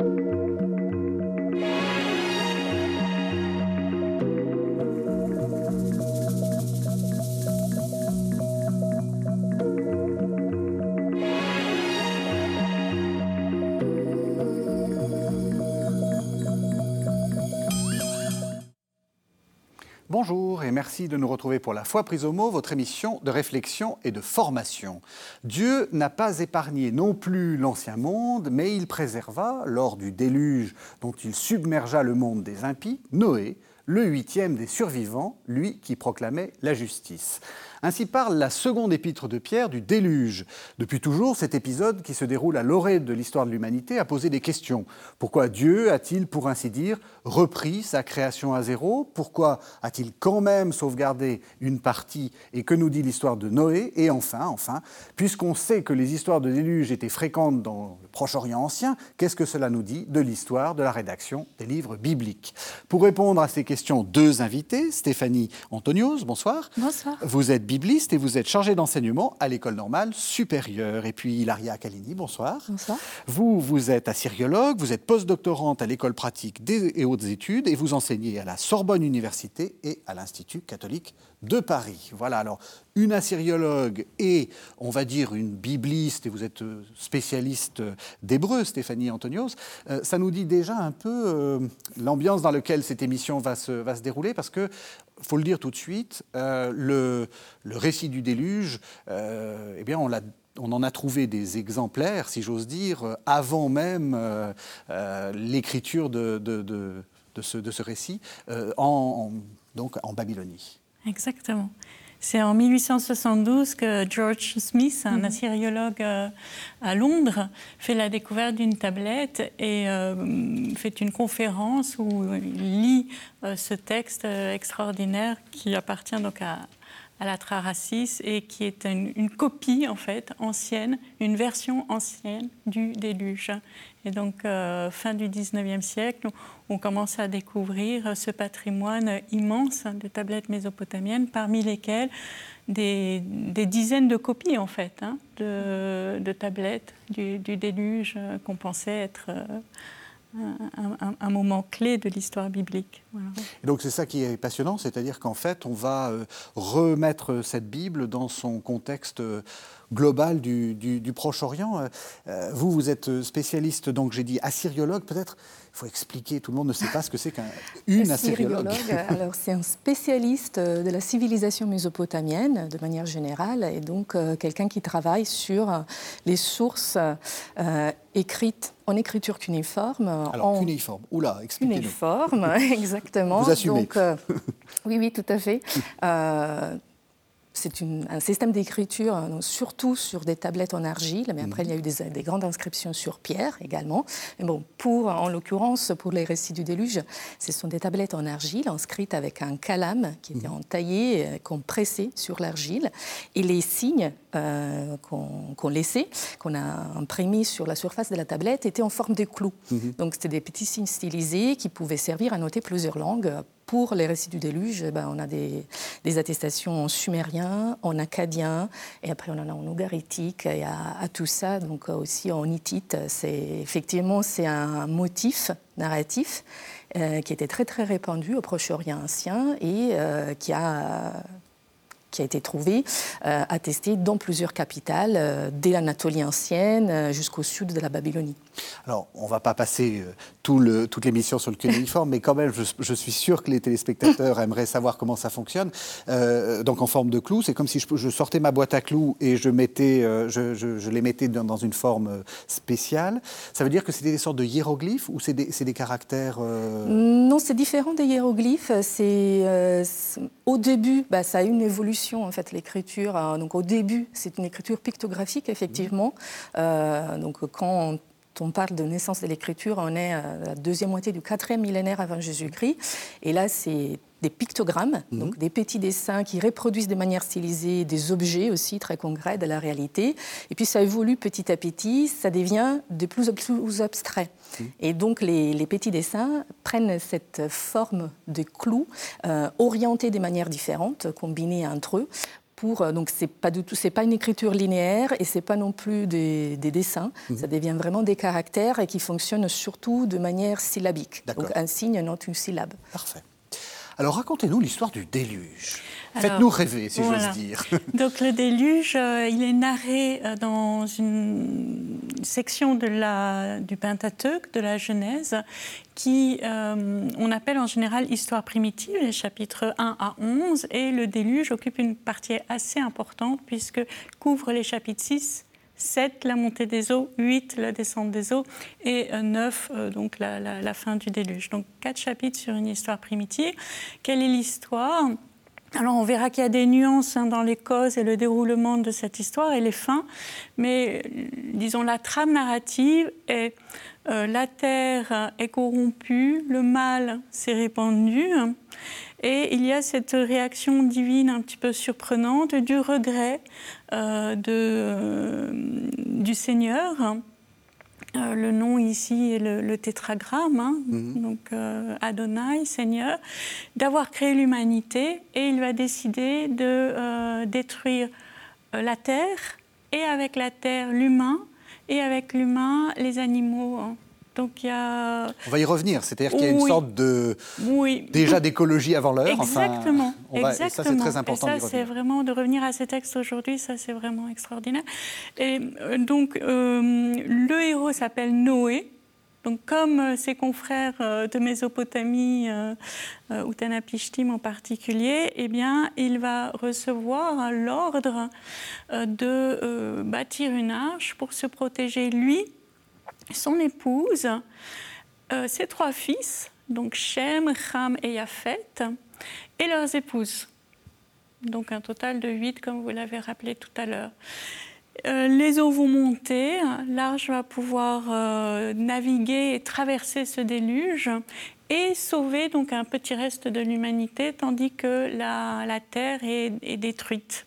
Bonjour et merci de nous retrouver pour la foi prise au mot, votre émission de réflexion et de formation. Dieu n'a pas épargné non plus l'ancien monde, mais il préserva, lors du déluge dont il submergea le monde des impies, Noé, le huitième des survivants, lui qui proclamait la justice. Ainsi parle la seconde épître de Pierre du déluge. Depuis toujours, cet épisode qui se déroule à l'orée de l'histoire de l'humanité a posé des questions. Pourquoi Dieu a-t-il, pour ainsi dire, repris sa création à zéro? Pourquoi a-t-il quand même sauvegardé une partie Et que nous dit l'histoire de Noé? Et enfin, enfin, puisqu'on sait que les histoires de déluge étaient fréquentes dans le Proche-Orient ancien, qu'est-ce que cela nous dit de l'histoire de la rédaction des livres bibliques? Pour répondre à ces questions, deux invités. Stéphanie Antonios, bonsoir. Bonsoir. Vous êtes bibliste et vous êtes chargé d'enseignement à l'école normale supérieure. Et puis Ilaria Kalini, bonsoir. Bonsoir. Vous, vous êtes assyriologue, vous êtes postdoctorante à l'école pratique des et hautes études et vous enseignez à la Sorbonne Université et à l'Institut catholique de Paris. Voilà, alors une assyriologue et, on va dire, une bibliste, et vous êtes euh, spécialiste d'hébreu, Stéphanie Antonios, euh, ça nous dit déjà un peu euh, l'ambiance dans laquelle cette émission va se, va se dérouler, parce que, faut le dire tout de suite, euh, le, récit du déluge, euh, eh bien, on en a trouvé des exemplaires, si j'ose dire, avant même euh, l'écriture de, ce, récit, en Babylonie. Exactement. C'est en 1872 que George Smith, un assyriologue euh, à Londres, fait la découverte d'une tablette et euh, fait une conférence où il lit euh, ce texte extraordinaire qui appartient donc à, à la et qui est une, copie en fait ancienne, une version ancienne du déluge. Et donc euh, fin du 19e siècle, on commence à découvrir ce patrimoine immense de tablettes mésopotamiennes, parmi lesquelles des, dizaines de copies en fait hein, de, tablettes du, déluge qu'on pensait être euh, un, moment clé de l'histoire biblique. Et donc c'est ça qui est passionnant, c'est-à-dire qu'en fait on va euh, remettre cette Bible dans son contexte euh, global du, Proche-Orient. Euh, vous, vous êtes spécialiste, donc j'ai dit assyriologue, peut-être il faut expliquer, tout le monde ne sait pas ce que c'est qu'une assyriologue. Assyriologue, alors c'est un spécialiste euh, de la civilisation mésopotamienne de manière générale et donc euh, quelqu'un qui travaille sur euh, les sources euh, écrites en écriture cunéiforme. Alors en cunéiforme, oula, expliquez-nous. cunéiforme, exactement. Vous assumez. Donc, euh, oui, oui, tout à fait. C'est un système d'écriture, euh, surtout sur des tablettes en argile, mais après, il y a eu des, des grandes inscriptions sur pierre également. Mais bon, pour, en l'occurrence, pour les récits du déluge, ce sont des tablettes en argile inscrites avec un calame qui était entaillé, euh, qu'on pressait sur l'argile. Et les signes euh, qu'on qu'on laissait, qu'on a imprimés sur la surface de la tablette, étaient en forme de clous. Donc, c'était des petits signes stylisés qui pouvaient servir à noter plusieurs langues. Pour les récits du déluge, eh ben, on a des, attestations en sumérien, en acadien, et après on en a en ougaritique, et à, à tout ça, donc euh, aussi en hittite. C'est effectivement c'est un motif narratif euh, qui était très très répandu au Proche-Orient ancien et euh, qui a qui a été trouvé, euh, attesté dans plusieurs capitales, euh, dès l'Anatolie ancienne euh, jusqu'au sud de la Babylonie. Alors, on ne va pas passer tout le, toute l'émission sur le cunéiforme, mais quand même, je, je suis sûr que les téléspectateurs aimeraient savoir comment ça fonctionne. Donc, en forme de clous, c'est comme si je, je sortais ma boîte à clous et je, mettais, je, les mettais dans, dans une forme spéciale. Ça veut dire que c'était des sortes de hiéroglyphes ou c'est des, des caractères Non, c'est différent des hiéroglyphes. C'est- au début, bah, ça a eu une évolution en fait l'écriture. hein. Donc au début, c'est une écriture pictographique effectivement. Euh, donc quand on parle de naissance de l'écriture, on est à la deuxième moitié du quatrième millénaire avant Jésus-Christ. Et là, c'est des pictogrammes, donc des petits dessins qui reproduisent de manière stylisée des objets aussi très concrets de la réalité. Et puis ça évolue petit à petit, ça devient de plus en plus abstrait. Et donc les, les petits dessins prennent cette forme de clous, euh, orientés de manière différente, combinés entre eux pour euh, donc c'est pas du tout c'est pas une écriture linéaire et c'est pas non plus des, dessins. Mhm. Ça devient vraiment des caractères et qui fonctionnent surtout de manière syllabique. Donc un signe, non une syllabe. Parfait. Alors racontez-nous l'histoire du déluge. Faites-nous rêver, si j'ose dire. Donc le déluge, euh, il est narré euh, dans une section de la, du Pentateuque, de la Genèse, qui euh, on appelle en général histoire primitive, les chapitres 1 à 11, et le déluge occupe une partie assez importante puisque couvre les chapitres 6 7, la montée des eaux, 8, la descente des eaux, et 9, donc la, fin du déluge. Donc quatre chapitres sur une histoire primitive. Quelle est l'histoire? Alors on verra qu'il y a des nuances hein, dans les causes et le déroulement de cette histoire et les fins, mais disons la trame narrative est euh, la terre est corrompue, le mal s'est répandu et il y a cette réaction divine un petit peu surprenante du regret euh, de, euh, du Seigneur euh, le nom ici est le, tétragramme, hein. mhm. donc euh, Adonai, Seigneur, d'avoir créé l'humanité et il va décider de euh, détruire la terre et avec la terre l'humain et avec l'humain les animaux. Hein. Donc il y a... On va y revenir, c'est-à-dire qu'il y a une sorte de oui. déjà d'écologie avant l'heure. Exactement. Enfin, Exactement. Et ça c'est très important. Et ça c'est vraiment de revenir à ces textes aujourd'hui, ça c'est vraiment extraordinaire. Et euh, donc euh, le héros s'appelle Noé. Donc, comme euh, ses confrères de Mésopotamie, Utanapishtim en particulier, eh bien, il va recevoir l'ordre de bâtir une arche pour se protéger lui son épouse, euh, ses trois fils, donc Shem, Ham et Yafet, et leurs épouses. Donc un total de huit, comme vous l'avez rappelé tout à l'heure. Euh, les eaux vont monter, l'arche va pouvoir euh, naviguer et traverser ce déluge et sauver donc un petit reste de l'humanité, tandis que la, terre est détruite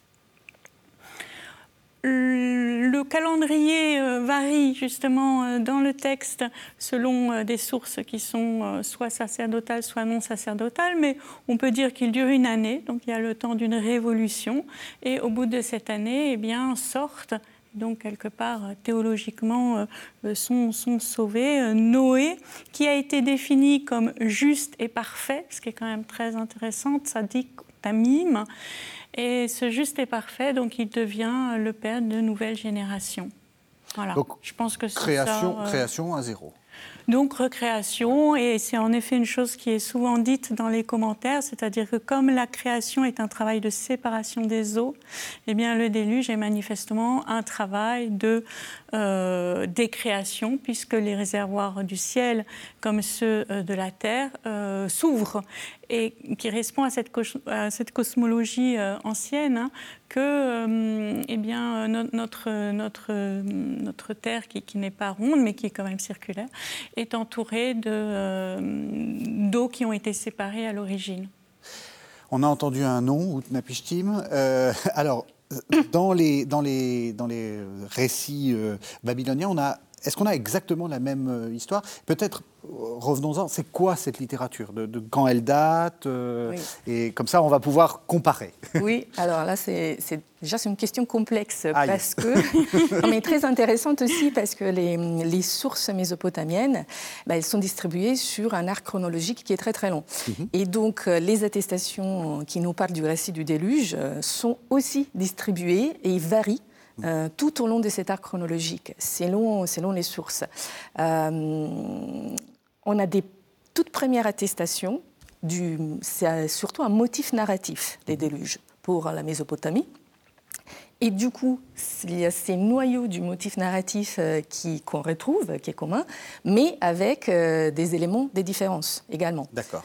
le calendrier euh, varie justement euh, dans le texte selon euh, des sources qui sont soit sacerdotales, soit non sacerdotales, mais on peut dire qu'il dure une année, donc il y a le temps d'une révolution, et au bout de cette année, eh bien, sortent donc quelque part théologiquement sont, sont, sauvés. Noé, qui a été défini comme juste et parfait, ce qui est quand même très intéressant, ça dit tamim, et ce juste et parfait, donc il devient le père de nouvelles générations. Voilà. Donc, je pense que création, ça, euh, création à zéro. Donc recréation, et c'est en effet une chose qui est souvent dite dans les commentaires, c'est-à-dire que comme la création est un travail de séparation des eaux, eh bien le déluge est manifestement un travail de euh, décréation, puisque les réservoirs du ciel, comme ceux euh, de la terre, euh, s'ouvrent et qui répond à cette, cosmologie ancienne hein, que eh bien, notre, Terre, qui, n'est pas ronde, mais qui est quand même circulaire, est entourée d'eau qui ont été séparées à l'origine. On a entendu un nom, Utnapishtim. Alors, dans les, dans, les, dans les récits euh, babyloniens, on a est-ce qu'on a exactement la même euh, histoire? Peut-être, revenons-en, c'est quoi cette littérature de, quand elle date euh, Et comme ça, on va pouvoir comparer. Oui, alors là, c'est, déjà c'est une question complexe parce que, mais très intéressante aussi parce que les, les sources mésopotamiennes, bah, elles sont distribuées sur un arc chronologique qui est très très long. Mhm. Et donc, euh, les attestations qui nous parlent du récit du déluge sont aussi distribuées et varient euh, tout au long de cet arc chronologique, selon, selon les sources. Euh, on a des toutes premières attestations, c'est surtout un motif narratif des déluges pour la Mésopotamie. Et du coup, il y a ces noyaux du motif narratif euh, qu'on retrouve, qui est commun, mais avec des éléments, des différences également. D'accord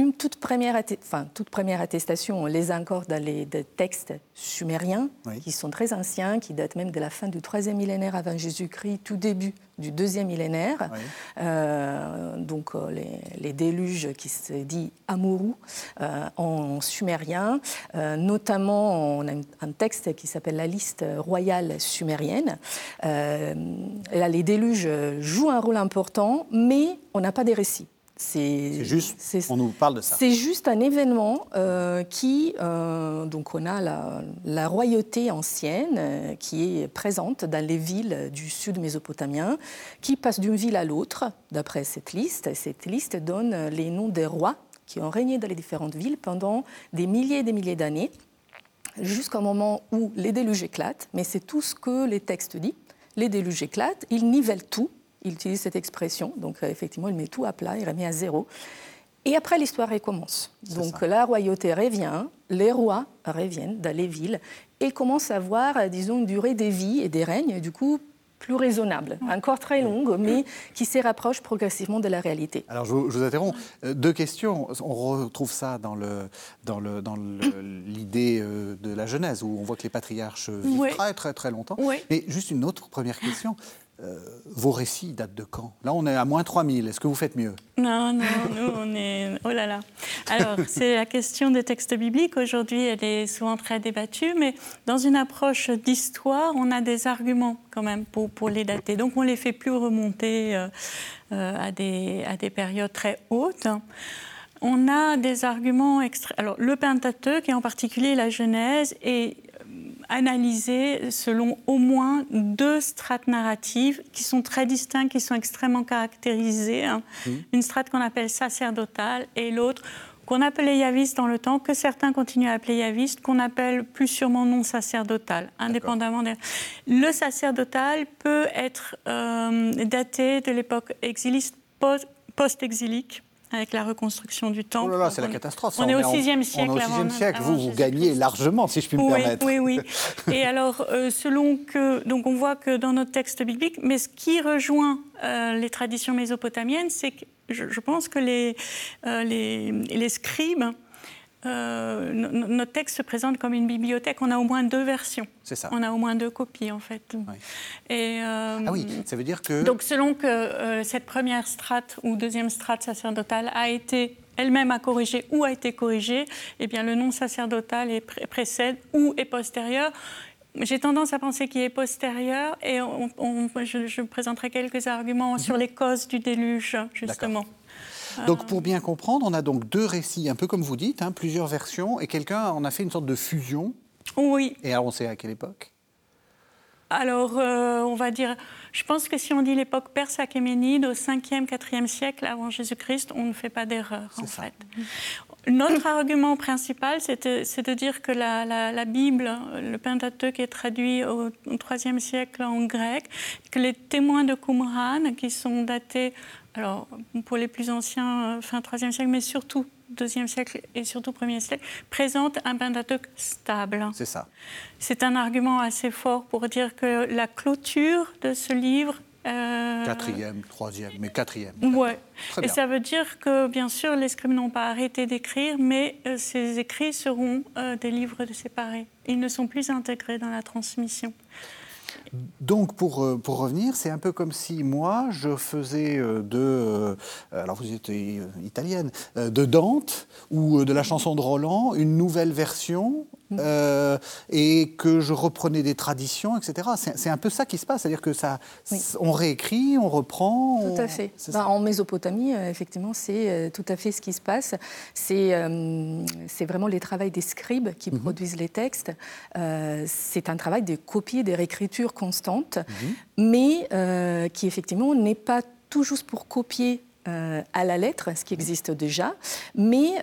une toute première, enfin, toute première attestation, on les a encore dans les textes sumériens, qui sont très anciens, qui datent même de la fin du troisième millénaire avant Jésus-Christ, tout début du deuxième millénaire. Euh, donc euh, les, déluges qui se dit Amuru euh, en sumérien. notamment, on a un texte qui s'appelle la liste royale sumérienne. là, les déluges jouent un rôle important, mais on n'a pas des récits C'est juste, on nous parle de ça. C'est juste un événement euh, qui, euh, donc on a la, royauté ancienne euh, qui est présente dans les villes du sud mésopotamien, qui passe d'une ville à l'autre, d'après cette liste. Cette liste donne les noms des rois qui ont régné dans les différentes villes pendant des milliers et des milliers d'années, jusqu'au moment où les déluges éclatent, mais c'est tout ce que les textes disent. Les déluges éclatent, ils nivellent tout, il utilise cette expression, donc euh, effectivement, il met tout à plat, il remet à zéro. Et après, l'histoire recommence. Donc la royauté revient, les rois reviennent dans les villes et commencent à avoir, euh, disons, une durée des vies et des règnes, du coup, plus raisonnable, encore très longue, mais qui se rapproche progressivement de la réalité. Alors je vous, interromps. Euh, deux questions. On retrouve ça dans l'idée dans le, dans de la Genèse, où on voit que les patriarches vivent très très très longtemps. Mais juste une autre première question. Euh, vos récits datent de quand? Là, on est à moins 3000. Est-ce que vous faites mieux? Non, non, nous, on est. Oh là là Alors, c'est la question des textes bibliques. Aujourd'hui, elle est souvent très débattue, mais dans une approche d'histoire, on a des arguments quand même pour, pour les dater. Donc, on ne les fait plus remonter euh, euh, à, des, à des périodes très hautes on a des arguments extra... Alors, le Pentateuque, et en particulier la Genèse, est analysé selon au moins deux strates narratives qui sont très distinctes, qui sont extrêmement caractérisées. Hein. Mmh. Une strate qu'on appelle sacerdotale et l'autre qu'on appelait yaviste dans le temps, que certains continuent à appeler yaviste, qu'on appelle plus sûrement non sacerdotal, indépendamment des... Le sacerdotal peut être euh, daté de l'époque exiliste post-exilique avec la reconstruction du temple. Oh là là, c'est la catastrophe. On, est au VIe siècle. On est au VIe siècle. Vous, vous gagnez largement, si je puis me permettre. Oui, oui. Et alors, euh, selon que, donc, on voit que dans notre texte biblique, mais ce qui rejoint euh, les traditions mésopotamiennes, c'est que je, pense que les, euh, les, les scribes euh, notre texte se présente comme une bibliothèque. On a au moins deux versions. C'est ça. On a au moins deux copies, en fait. Et, euh, ah oui, ça veut dire que... Donc, selon que euh, cette première strate ou deuxième strate sacerdotale a été elle-même à corriger ou a été corrigée, eh bien, le nom sacerdotal est précède ou est postérieur. J'ai tendance à penser qu'il est postérieur et je, je, présenterai quelques arguments sur mhm. les causes du déluge, justement. Donc pour bien comprendre, on a donc deux récits, un peu comme vous dites, hein, plusieurs versions, et quelqu'un en a fait une sorte de fusion. Oui. Et alors on sait à quelle époque? Alors, euh, on va dire, je pense que si on dit l'époque perse achéménide, au 5e, 4e siècle avant Jésus-Christ, on ne fait pas d'erreur, en fait. Notre argument principal, c'est de, dire que la, Bible, le Pentateuque est traduit au, IIIe siècle en grec, que les témoins de Qumran, qui sont datés alors pour les plus anciens, euh, fin 3e siècle, mais surtout 2e siècle et surtout 1er siècle, présente un Pentateuque stable. C'est ça. C'est un argument assez fort pour dire que la clôture de ce livre euh... Quatrième, troisième, mais quatrième. Ouais. Et ça veut dire que, bien sûr, les scribes n'ont pas arrêté d'écrire, mais euh, ces écrits seront euh, des livres séparés. Ils ne sont plus intégrés dans la transmission. Donc, pour, euh, pour revenir, c'est un peu comme si moi, je faisais euh, de. Euh, alors, vous êtes italienne, de Dante ou de la chanson de Roland, une nouvelle version euh, et que je reprenais des traditions, etc. C'est un peu ça qui se passe, c'est-à-dire que ça, on réécrit, on reprend. Tout à fait. Ben, en Mésopotamie, euh, effectivement, c'est euh, tout à fait ce qui se passe. C'est vraiment les travaux des scribes qui mhm. produisent les textes. c'est un travail de copie, de réécriture constante, mhm. mais qui effectivement n'est pas tout juste pour copier à la lettre, ce qui existe déjà, mais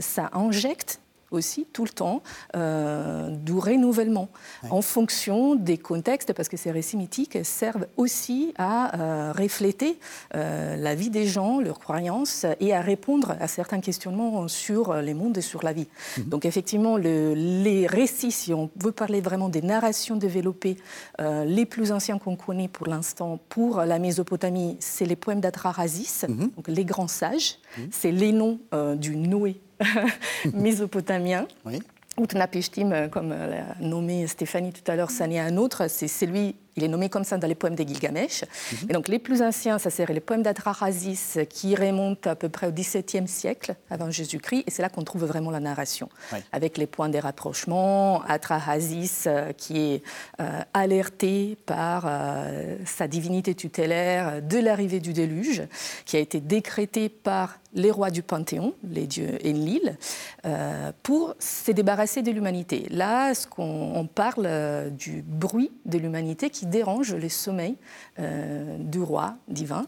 ça injecte aussi tout le temps euh, du renouvellement en fonction des contextes, parce que ces récits mythiques servent aussi à euh, refléter euh, la vie des gens, leurs croyances et à répondre à certains questionnements sur les mondes et sur la vie. Mhm. Donc effectivement, le, les récits, si on veut parler vraiment des narrations développées, les plus anciens qu'on connaît pour l'instant pour la Mésopotamie, c'est les poèmes d'Atrahasis, mhm. donc les grands sages, mhm. c'est les noms du Noé mésopotamien. Oui. Utnapishtim, comme l'a nommé Stéphanie tout à l'heure, ça n'est un autre, c'est celui il est nommé comme ça dans les poèmes des Gilgamesh. Et donc les plus anciens, ça serait les poèmes d'Atrahasis qui remontent à peu près au XVIIe siècle avant Jésus-Christ. Et c'est là qu'on trouve vraiment la narration, avec les points des rapprochements. Atrahasis euh, qui est euh, alerté par euh, sa divinité tutélaire de l'arrivée du déluge, qui a été décrété par les rois du Panthéon, les dieux Enlil, euh, pour se débarrasser de l'humanité. Là, ce qu'on parle euh, du bruit de l'humanité qui dérange le sommeil euh, du roi divin.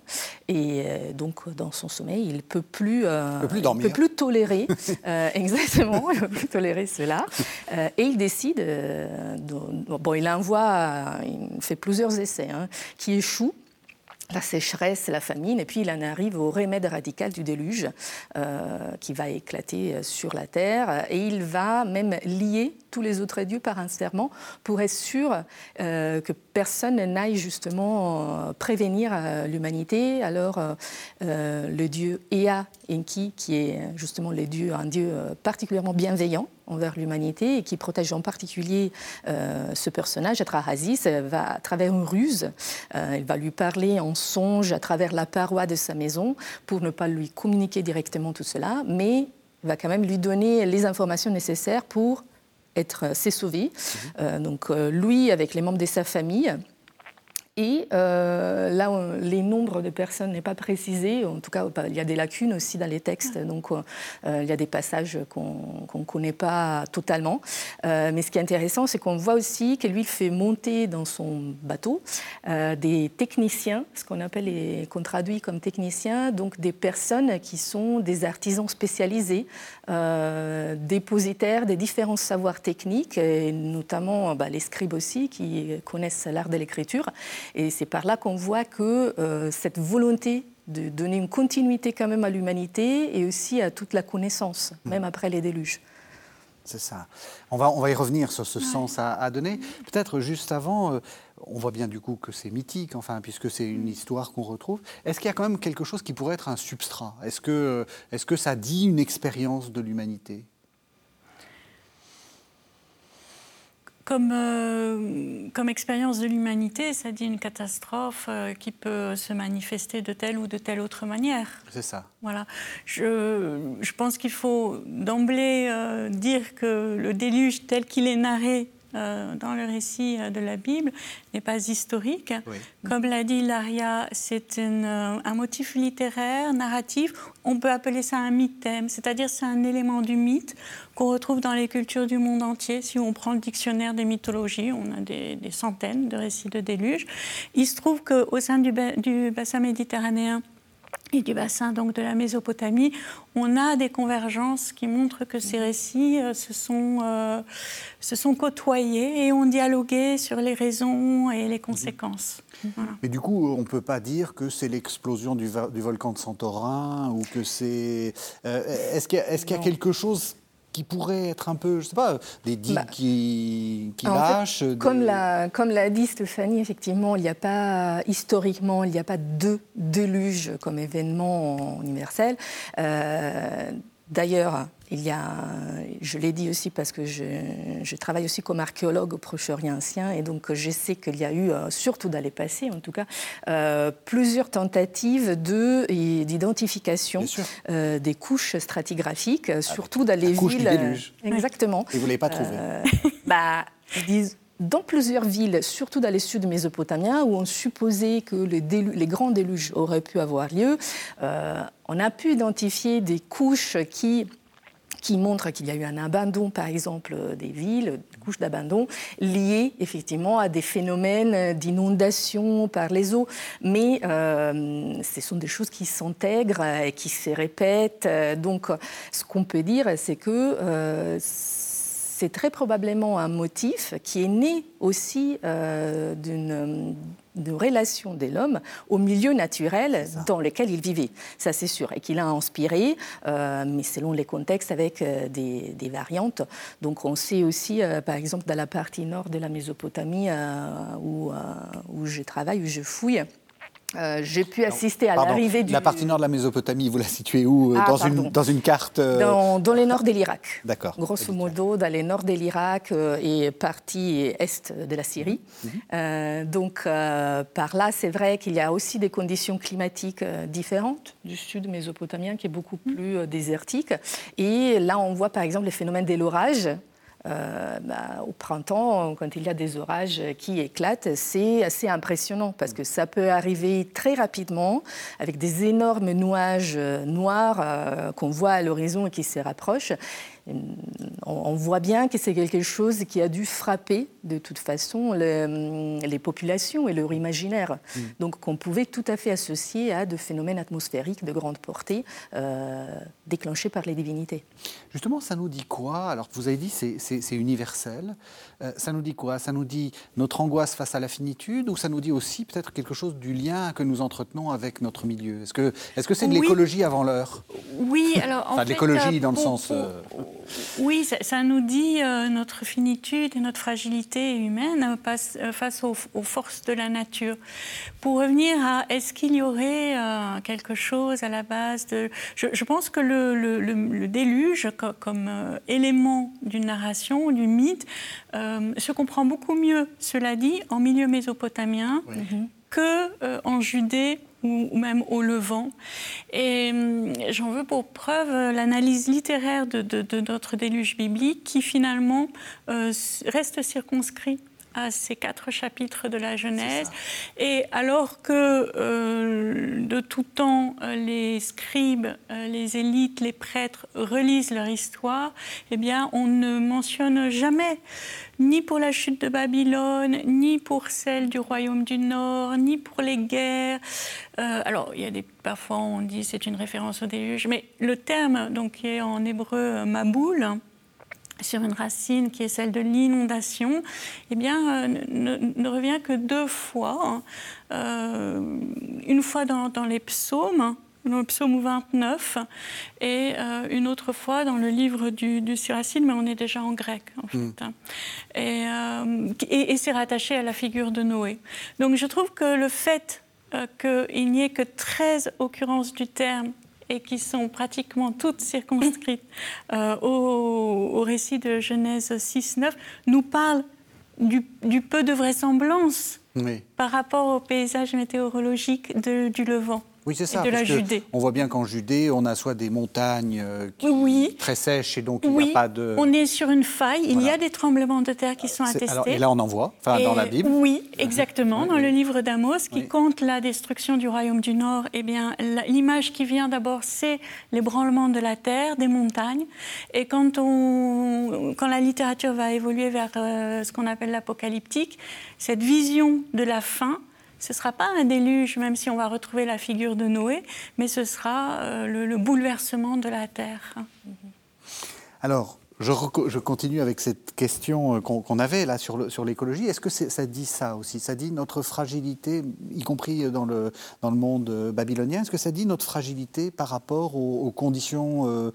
Et donc, dans son sommeil, il ne peut plus, peut plus, dormir. peut plus tolérer, exactement, il peut plus tolérer cela. et il décide, de, bon, il envoie, il fait plusieurs essais hein, qui échouent la sécheresse, la famine, et puis il en arrive au remède radical du déluge euh, qui va éclater sur la terre, et il va même lier tous les autres dieux par un serment pour être sûr euh, que personne n'aille justement euh, prévenir l'humanité. Alors le dieu Ea Enki, qui est justement le dieu, un dieu particulièrement bienveillant, envers l'humanité et qui protège en particulier euh, ce personnage, Atrahasis, va à travers une ruse, euh, il va lui parler en songe à travers la paroi de sa maison pour ne pas lui communiquer directement tout cela, mais va quand même lui donner les informations nécessaires pour être s'est sauvé. Euh, donc lui, avec les membres de sa famille, et euh, là, les nombres de personnes n'est pas précisé. En tout cas, il y a des lacunes aussi dans les textes. Ah. Donc, euh, il y a des passages qu'on ne connaît pas totalement. Euh, mais ce qui est intéressant, c'est qu'on voit aussi que lui fait monter dans son bateau des techniciens, ce qu'on appelle et qu'on traduit comme techniciens, donc des personnes qui sont des artisans spécialisés, dépositaires des différents savoirs techniques, et notamment bah, les scribes aussi, qui connaissent l'art de l'écriture. Et c'est par là qu'on voit que euh, cette volonté de donner une continuité quand même à l'humanité et aussi à toute la connaissance, hmm. même après les déluges. C'est ça. On va, on va y revenir sur ce sens à, donner. Peut-être juste avant, euh, on voit bien du coup que c'est mythique, enfin, puisque c'est une histoire qu'on retrouve. Est-ce qu'il y a quand même quelque chose qui pourrait être un substrat? Est-ce que, est que ça dit une expérience de l'humanité? Comme, euh, comme expérience de l'humanité, ça dit une catastrophe euh, qui peut se manifester de telle ou de telle autre manière. C'est ça. Voilà. Je, je pense qu'il faut d'emblée euh, dire que le déluge tel qu'il est narré euh, dans le récit euh, de la Bible n'est pas historique. Comme l'a dit Laria, c'est euh, un motif littéraire, narratif. On peut appeler ça un mythème, c'est-à-dire c'est un élément du mythe qu'on retrouve dans les cultures du monde entier. Si on prend le dictionnaire des mythologies, on a des, centaines de récits de déluge. Il se trouve qu'au sein du, du bassin méditerranéen, et du bassin donc de la Mésopotamie, on a des convergences qui montrent que ces récits euh, se, sont, euh, se sont côtoyés et ont dialogué sur les raisons et les conséquences. Mais du coup, on ne peut pas dire que c'est l'explosion du, du, volcan de Santorin ou que c'est... Euh, est-ce qu'il y, y, a quelque chose qui pourraient être un peu, je sais pas, des digues bah, qui, qui lâchent Comme l'a comme l'a dit Stéphanie, effectivement, il n'y a pas historiquement, il n'y a pas deux déluges comme événement universel. Euh, D'ailleurs, il y a, je l'ai dit aussi parce que je, travaille aussi comme archéologue au Proche-Orient ancien et donc je sais qu'il y a eu, euh, surtout dans les passés en tout cas, euh, plusieurs tentatives de, d'identification euh, des couches stratigraphiques, ah, surtout dans les villes. Exactement. Et vous ne l'avez pas trouvé bah, dans plusieurs villes, surtout dans les sud mésopotamiens, où on supposait que les, grands déluges auraient pu avoir lieu, on a pu identifier des couches qui qui montrent qu'il y a eu un abandon, par exemple, des villes, des couches d'abandon, liées effectivement à des phénomènes d'inondation par les eaux. Mais euh, ce sont des choses qui s'intègrent et qui se répètent. Donc, ce qu'on peut dire, c'est que euh, c'est très probablement un motif qui est né aussi euh, d'une relation de l'homme au milieu naturel dans lequel il vivait. Ça, c'est sûr. Et qu'il a inspiré, euh, mais selon les contextes, avec euh, des, variantes. Donc, on sait aussi, par exemple, dans la partie nord de la Mésopotamie, où, où je travaille, où je fouille, euh, j'ai pu assister à l'arrivée du... La partie nord de la Mésopotamie, vous la situez où euh, ah, dans, une, dans, une, carte euh dans, dans, les nord de l'Irak. D'accord. Grosso modo, dans les nord de l'Irak et partie est de la Syrie. Mhm. donc, par là, c'est vrai qu'il y a aussi des conditions climatiques différentes du sud mésopotamien, qui est beaucoup mhm. plus désertique. Et là, on voit par exemple les phénomènes de l'orage euh, bah, au printemps, quand il y a des orages qui éclatent, c'est assez impressionnant parce que ça peut arriver très rapidement avec des énormes nuages noirs euh, qu'on voit à l'horizon et qui se rapprochent on voit bien que c'est quelque chose qui a dû frapper de toute façon les, populations et leur imaginaire. Mm. Donc qu'on pouvait tout à fait associer à de phénomènes atmosphériques de grande portée euh, déclenchés par les divinités. Justement, ça nous dit quoi? Alors vous avez dit c'est universel. Euh, ça nous dit quoi? Ça nous dit notre angoisse face à la finitude ou ça nous dit aussi peut-être quelque chose du lien que nous entretenons avec notre milieu? Est-ce que c'est -ce c'est de l'écologie avant l'heure? Oui, alors en enfin, l'écologie dans le sens... Euh, oui, ça, nous dit euh, notre finitude et notre fragilité humaine face, face aux, forces de la nature. Pour revenir à est-ce qu'il y aurait quelque chose à la base de... Je, pense que le, déluge comme, élément d'une narration, du mythe, euh, se comprend beaucoup mieux, cela dit, en milieu mésopotamien qu'en que euh, en Judée ou, même au Levant. Et hum, j'en veux pour preuve l'analyse littéraire de, notre déluge biblique qui finalement euh, reste circonscrit à ces quatre chapitres de la Genèse. Et alors que euh, de tout temps, euh, les scribes, euh, les élites, les prêtres relisent leur histoire, eh bien, on ne mentionne jamais, ni pour la chute de Babylone, ni pour celle du royaume du Nord, ni pour les guerres. alors, il y a des, parfois on dit c'est une référence au déluge, mais le terme, donc, qui est en hébreu Maboul, sur une racine qui est celle de l'inondation, eh bien, euh, ne, revient que deux fois. Hein. Euh, une fois dans, les psaumes, dans le psaume 29, et euh, une autre fois dans le livre du, du Siracine, mais on est déjà en grec, en fait. Hmm. Hein. Et, et c'est rattaché à la figure de Noé. Donc je trouve que le fait qu'il n'y ait que 13 occurrences du terme et qui sont pratiquement toutes circonscrites euh, au, récit de Genèse 6-9, nous parlent du, peu de vraisemblance par rapport au paysage météorologique du Levant. Oui, c'est ça. De la Judée. On voit bien qu'en Judée, on a soit des montagnes euh, très sèches et donc il n'y a pas de. On est sur une faille. Il y a des tremblements de terre qui sont attestés. et là, on en voit, enfin, dans la Bible. Oui, exactement. Dans le livre d'Amos, qui compte la destruction du royaume du Nord, eh bien, l'image qui vient d'abord, c'est l'ébranlement de la terre, des montagnes. Et quand, on, quand la littérature va évoluer vers euh, ce qu'on appelle l'apocalyptique, cette vision de la fin ce ne sera pas un déluge, même si on va retrouver la figure de Noé, mais ce sera euh, le, bouleversement de la terre. Alors, je, continue avec cette question euh, qu'on avait là sur l'écologie. Est-ce que ça dit ça aussi? Ça dit notre fragilité, y compris dans le, dans le monde euh, babylonien, est-ce que ça dit notre fragilité par rapport aux, conditions,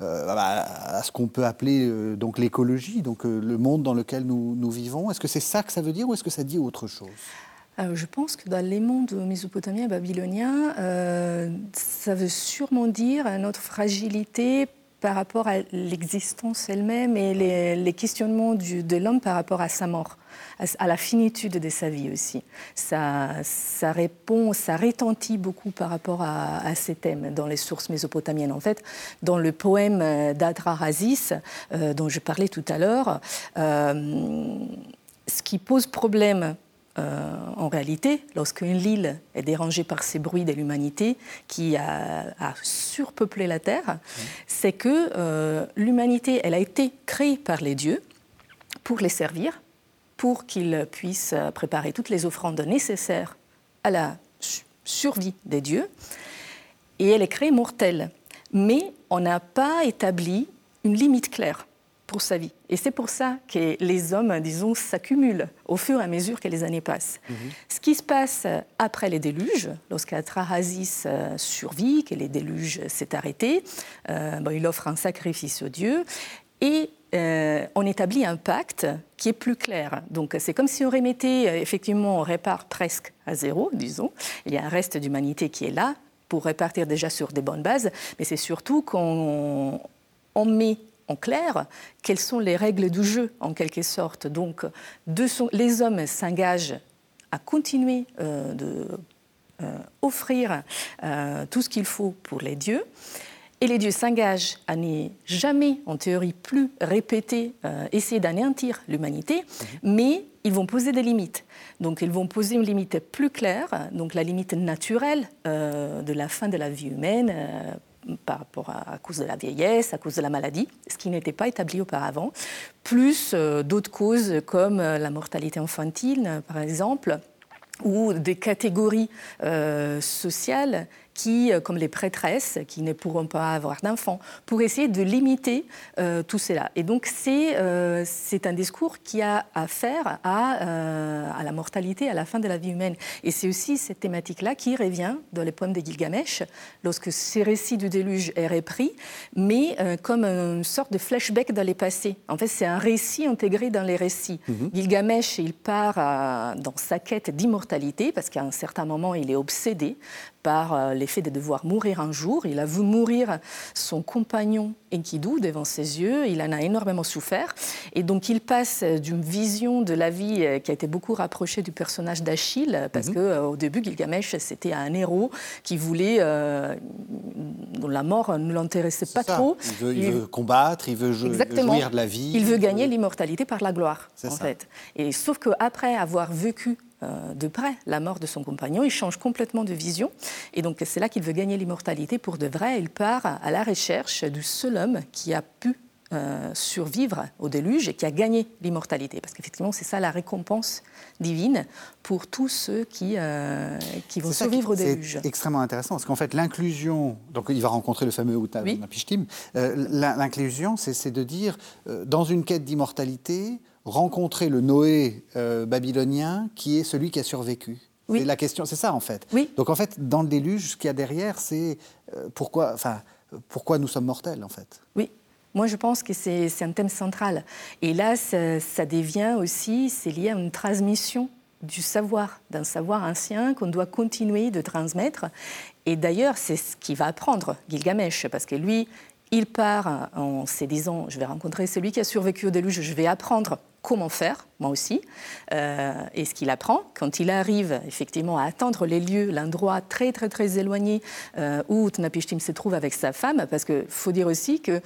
à ce qu'on peut appeler donc l'écologie, donc le monde dans lequel nous vivons? Est-ce que c'est ça que ça veut dire ou est-ce que ça dit autre chose? Euh, je pense que dans les mondes mésopotamiens et babyloniens, euh, ça veut sûrement dire notre fragilité par rapport à l'existence elle-même et les, questionnements de l'homme par rapport à sa mort, à, la finitude de sa vie aussi. Ça, répond, ça retentit beaucoup par rapport à, ces thèmes dans les sources mésopotamiennes. En fait, dans le poème d'Adrarasis, euh, dont je parlais tout à l'heure, ce qui pose problème euh, en réalité, lorsqu'une île est dérangée par ces bruits de l'humanité qui a, surpeuplé la Terre, c'est que euh, l'humanité, elle a été créée par les dieux pour les servir, pour qu'ils puissent préparer toutes les offrandes nécessaires à la survie des dieux, et elle est créée mortelle. Mais on n'a pas établi une limite claire pour sa vie. Et c'est pour ça que les hommes, disons, s'accumulent au fur et à mesure que les années passent. Mhm. Ce qui se passe après les déluges, lorsqu'Atrahasis euh, survit, que les déluges s'est arrêté, euh, il offre un sacrifice aux dieux, et euh, on établit un pacte qui est plus clair. Donc c'est comme si on remettait, effectivement, on répare presque à zéro, disons. Il y a un reste d'humanité qui est là pour répartir déjà sur des bonnes bases, mais c'est surtout qu'on on met en clair quelles sont les règles du jeu, en quelque sorte. Donc les hommes s'engagent à continuer euh, de offrir tout ce qu'il faut pour les dieux. Et les dieux s'engagent à ne jamais, en théorie, plus répéter, euh, essayer d'anéantir l'humanité, mhm. mais ils vont poser des limites. Donc ils vont poser une limite plus claire, donc la limite naturelle euh, de la fin de la vie humaine. Euh, par rapport à, cause de la vieillesse, à cause de la maladie, ce qui n'était pas établi auparavant, plus d'autres causes comme la mortalité infantile, par exemple, ou des catégories sociales qui, euh, comme les prêtresses, qui ne pourront pas avoir d'enfants, pour essayer de limiter euh, tout cela. Et donc c'est euh, c'est un discours qui a à faire à, à, la mortalité à la fin de la vie humaine. Et c'est aussi cette thématique-là qui revient dans les poèmes de Gilgamesh, lorsque ces récits du déluge est repris, mais comme une sorte de flashback dans les passés. En fait, c'est un récit intégré dans les récits. Mhm. Gilgamesh, il part dans sa quête d'immortalité, parce qu'à un certain moment, il est obsédé par euh, l'effet de devoir mourir un jour. Il a vu mourir son compagnon Enkidu devant ses yeux. Il en a énormément souffert. Et donc, il passe d'une vision de la vie euh, qui a été beaucoup rapprochée du personnage d'Achille, parce mhm. qu'au au début, Gilgamesh, c'était un héros qui voulait. Euh, dont la mort ne l'intéressait pas trop. Il veut, combattre, il veut, jouir de la vie. Il veut gagner l'immortalité par la gloire, en fait. Et sauf qu'après avoir vécu euh, de près la mort de son compagnon. Il change complètement de vision. Et donc, c'est là qu'il veut gagner l'immortalité pour de vrai. Il part à la recherche du seul homme qui a pu euh, survivre au déluge et qui a gagné l'immortalité. Parce qu'effectivement, c'est ça la récompense divine pour tous ceux qui, euh, qui vont survivre au déluge. C'est extrêmement intéressant parce qu'en fait, l'inclusion, donc il va rencontrer le fameux Uta oui. l'inclusion, c'est de dire, dans une quête d'immortalité, rencontrer le Noé euh, babylonien qui est celui qui a survécu. Oui. la question, c'est ça en fait. Oui. Donc en fait, dans le déluge, ce qu'il y a derrière, c'est euh, pourquoi, enfin, pourquoi nous sommes mortels en fait. Oui. Moi, je pense que c'est un thème central. Et là, ça, devient aussi, c'est lié à une transmission du savoir, d'un savoir ancien qu'on doit continuer de transmettre. Et d'ailleurs, c'est ce qu'il va apprendre, Gilgamesh, parce que lui, il part en se disant, je vais rencontrer celui qui a survécu au déluge, je vais apprendre comment faire, moi aussi. Euh, et ce qu'il apprend, quand il arrive effectivement à attendre les lieux, l'endroit très très très éloigné euh, où Tnapishtim se trouve avec sa femme, parce qu'il faut dire aussi que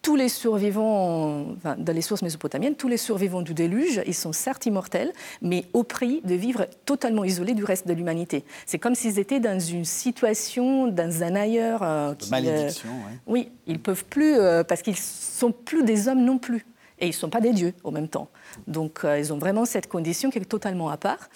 tous les survivants, dans les sources mésopotamiennes, tous les survivants du déluge, ils sont certes immortels, mais au prix de vivre totalement isolés du reste de l'humanité. C'est comme s'ils étaient dans une situation, dans un ailleurs. Euh, malédiction, oui. ils peuvent plus, parce qu'ils sont plus des hommes non plus et ils ne sont pas des dieux en même temps. Donc euh, ils ont vraiment cette condition qui est totalement à part.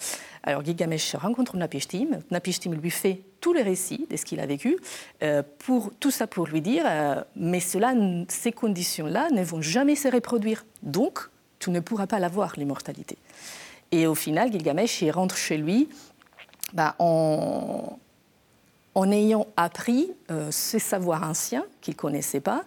Alors Gilgamesh rencontre Napishtim, Napishtim lui fait tous les récits de ce qu'il a vécu, euh, pour, tout ça pour lui dire, euh, mais cela, ces conditions-là ne vont jamais se reproduire, donc tu ne pourras pas l'avoir, l'immortalité. Et au final, Gilgamesh il rentre chez lui bah, en, en, ayant appris ces savoirs anciens qu'il ne connaissait pas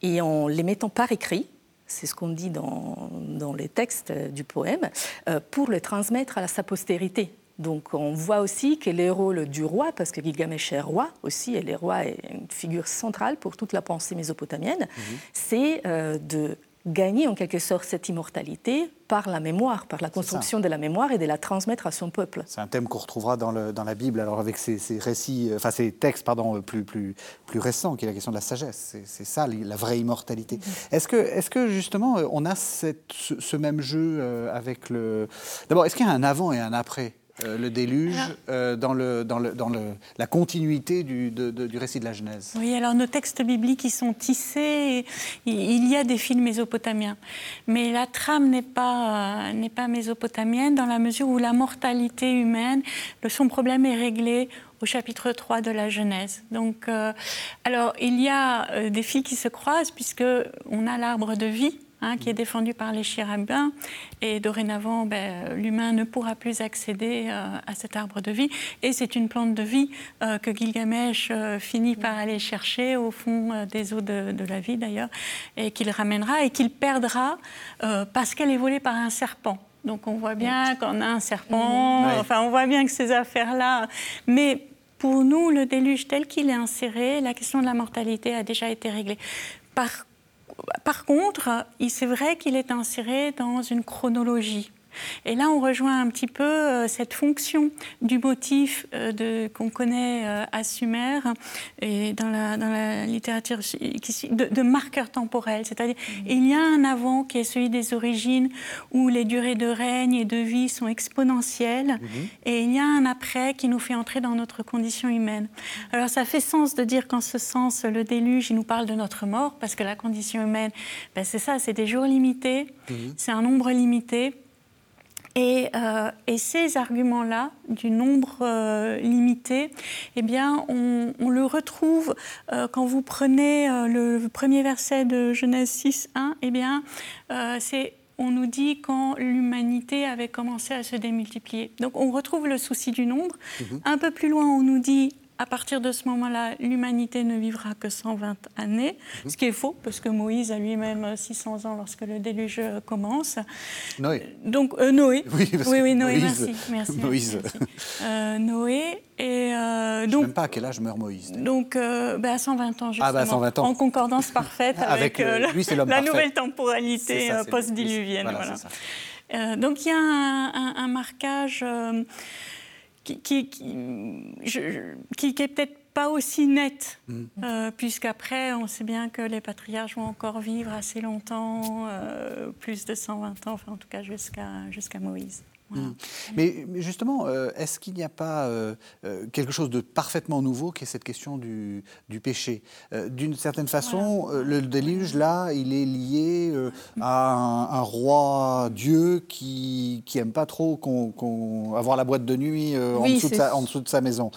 et en les mettant par écrit c'est ce qu'on dit dans, les textes du poème, euh, pour le transmettre à sa postérité. Donc on voit aussi que le rôle du roi, parce que Gilgamesh est roi aussi, et le roi est une figure centrale pour toute la pensée mésopotamienne, mhm. c'est euh, de gagner en quelque sorte cette immortalité par la mémoire, par la construction de la mémoire et de la transmettre à son peuple. C'est un thème qu'on retrouvera dans, le, dans, la Bible, alors avec ces, récits, euh, enfin ces textes pardon, plus, plus, plus récents, qui est la question de la sagesse. C'est ça la vraie immortalité. Mm-hmm. Est-ce que, est que justement on a cette, ce, même jeu euh, avec le... D'abord, est-ce qu'il y a un avant et un après euh, le déluge euh, dans, le, dans, le, dans le, la continuité du, du, récit de la Genèse. Oui, alors nos textes bibliques, ils sont tissés, il y a des films mésopotamiens, mais la trame n'est pas, n'est pas mésopotamienne dans la mesure où la mortalité humaine, son problème est réglé au chapitre 3 de la Genèse. Donc, euh, alors, il y a des filles qui se croisent puisque on a l'arbre de vie hein, qui est défendu par les chérubins. Et dorénavant, ben, l'humain ne pourra plus accéder euh, à cet arbre de vie. Et c'est une plante de vie euh, que Gilgamesh euh, finit par aller chercher au fond des eaux de, la vie d'ailleurs, et qu'il ramènera et qu'il perdra parce qu'elle est volée par un serpent. Donc on voit bien qu'on a un serpent, enfin on voit bien que ces affaires-là. Mais pour nous, le déluge tel qu'il est inséré, la question de la mortalité a déjà été réglée. Par, par contre, c'est vrai qu'il est inséré dans une chronologie. Et là, on rejoint un petit peu euh, cette fonction du motif euh, qu'on connaît euh, à Sumer et dans la, littérature de, marqueur temporel. C'est-à-dire, mm-hmm. il y a un avant qui est celui des origines où les durées de règne et de vie sont exponentielles, mm-hmm. et il y a un après qui nous fait entrer dans notre condition humaine. Alors, ça fait sens de dire qu'en ce sens, le déluge, il nous parle de notre mort, parce que la condition humaine, ben, c'est ça, c'est des jours limités, mm-hmm. c'est un nombre limité. Euh, et, ces arguments-là, du nombre euh, limité, eh bien, on, le retrouve euh, quand vous prenez le premier verset de Genèse 6, 1, eh bien, c'est on nous dit quand l'humanité avait commencé à se démultiplier. Donc on retrouve le souci du nombre. Mhm. Un peu plus loin, on nous dit à partir de ce moment-là, l'humanité ne vivra que 120 années, mhm. ce qui est faux, parce que Moïse a lui-même 600 ans lorsque le déluge commence. Noé. Donc, euh, Noé. Oui, oui, Noé, merci. merci Moïse. Euh, Noé. Et euh, donc, Je ne sais même pas à quel âge meurt Moïse. Donc, ben, à 120 ans, justement. Ah, bah, 120 ans. En concordance parfaite avec, la, nouvelle temporalité post-diluvienne. Voilà, donc, il y a un, un marquage qui, qui, qui, est peut-être pas aussi net, mm. euh, puisqu'après, on sait bien que les patriarches vont encore vivre assez longtemps, euh, plus de 120 ans, enfin en tout cas jusqu'à jusqu'à Moïse. Mm. Mais, justement, euh, est-ce qu'il n'y a pas euh, euh, quelque chose de parfaitement nouveau qui est cette question du, péché? D'une certaine façon, le déluge, là, il est lié à un, roi Dieu qui n'aime pas trop qu'on, avoir la boîte de nuit en, dessous de sa, en, dessous de sa, maison.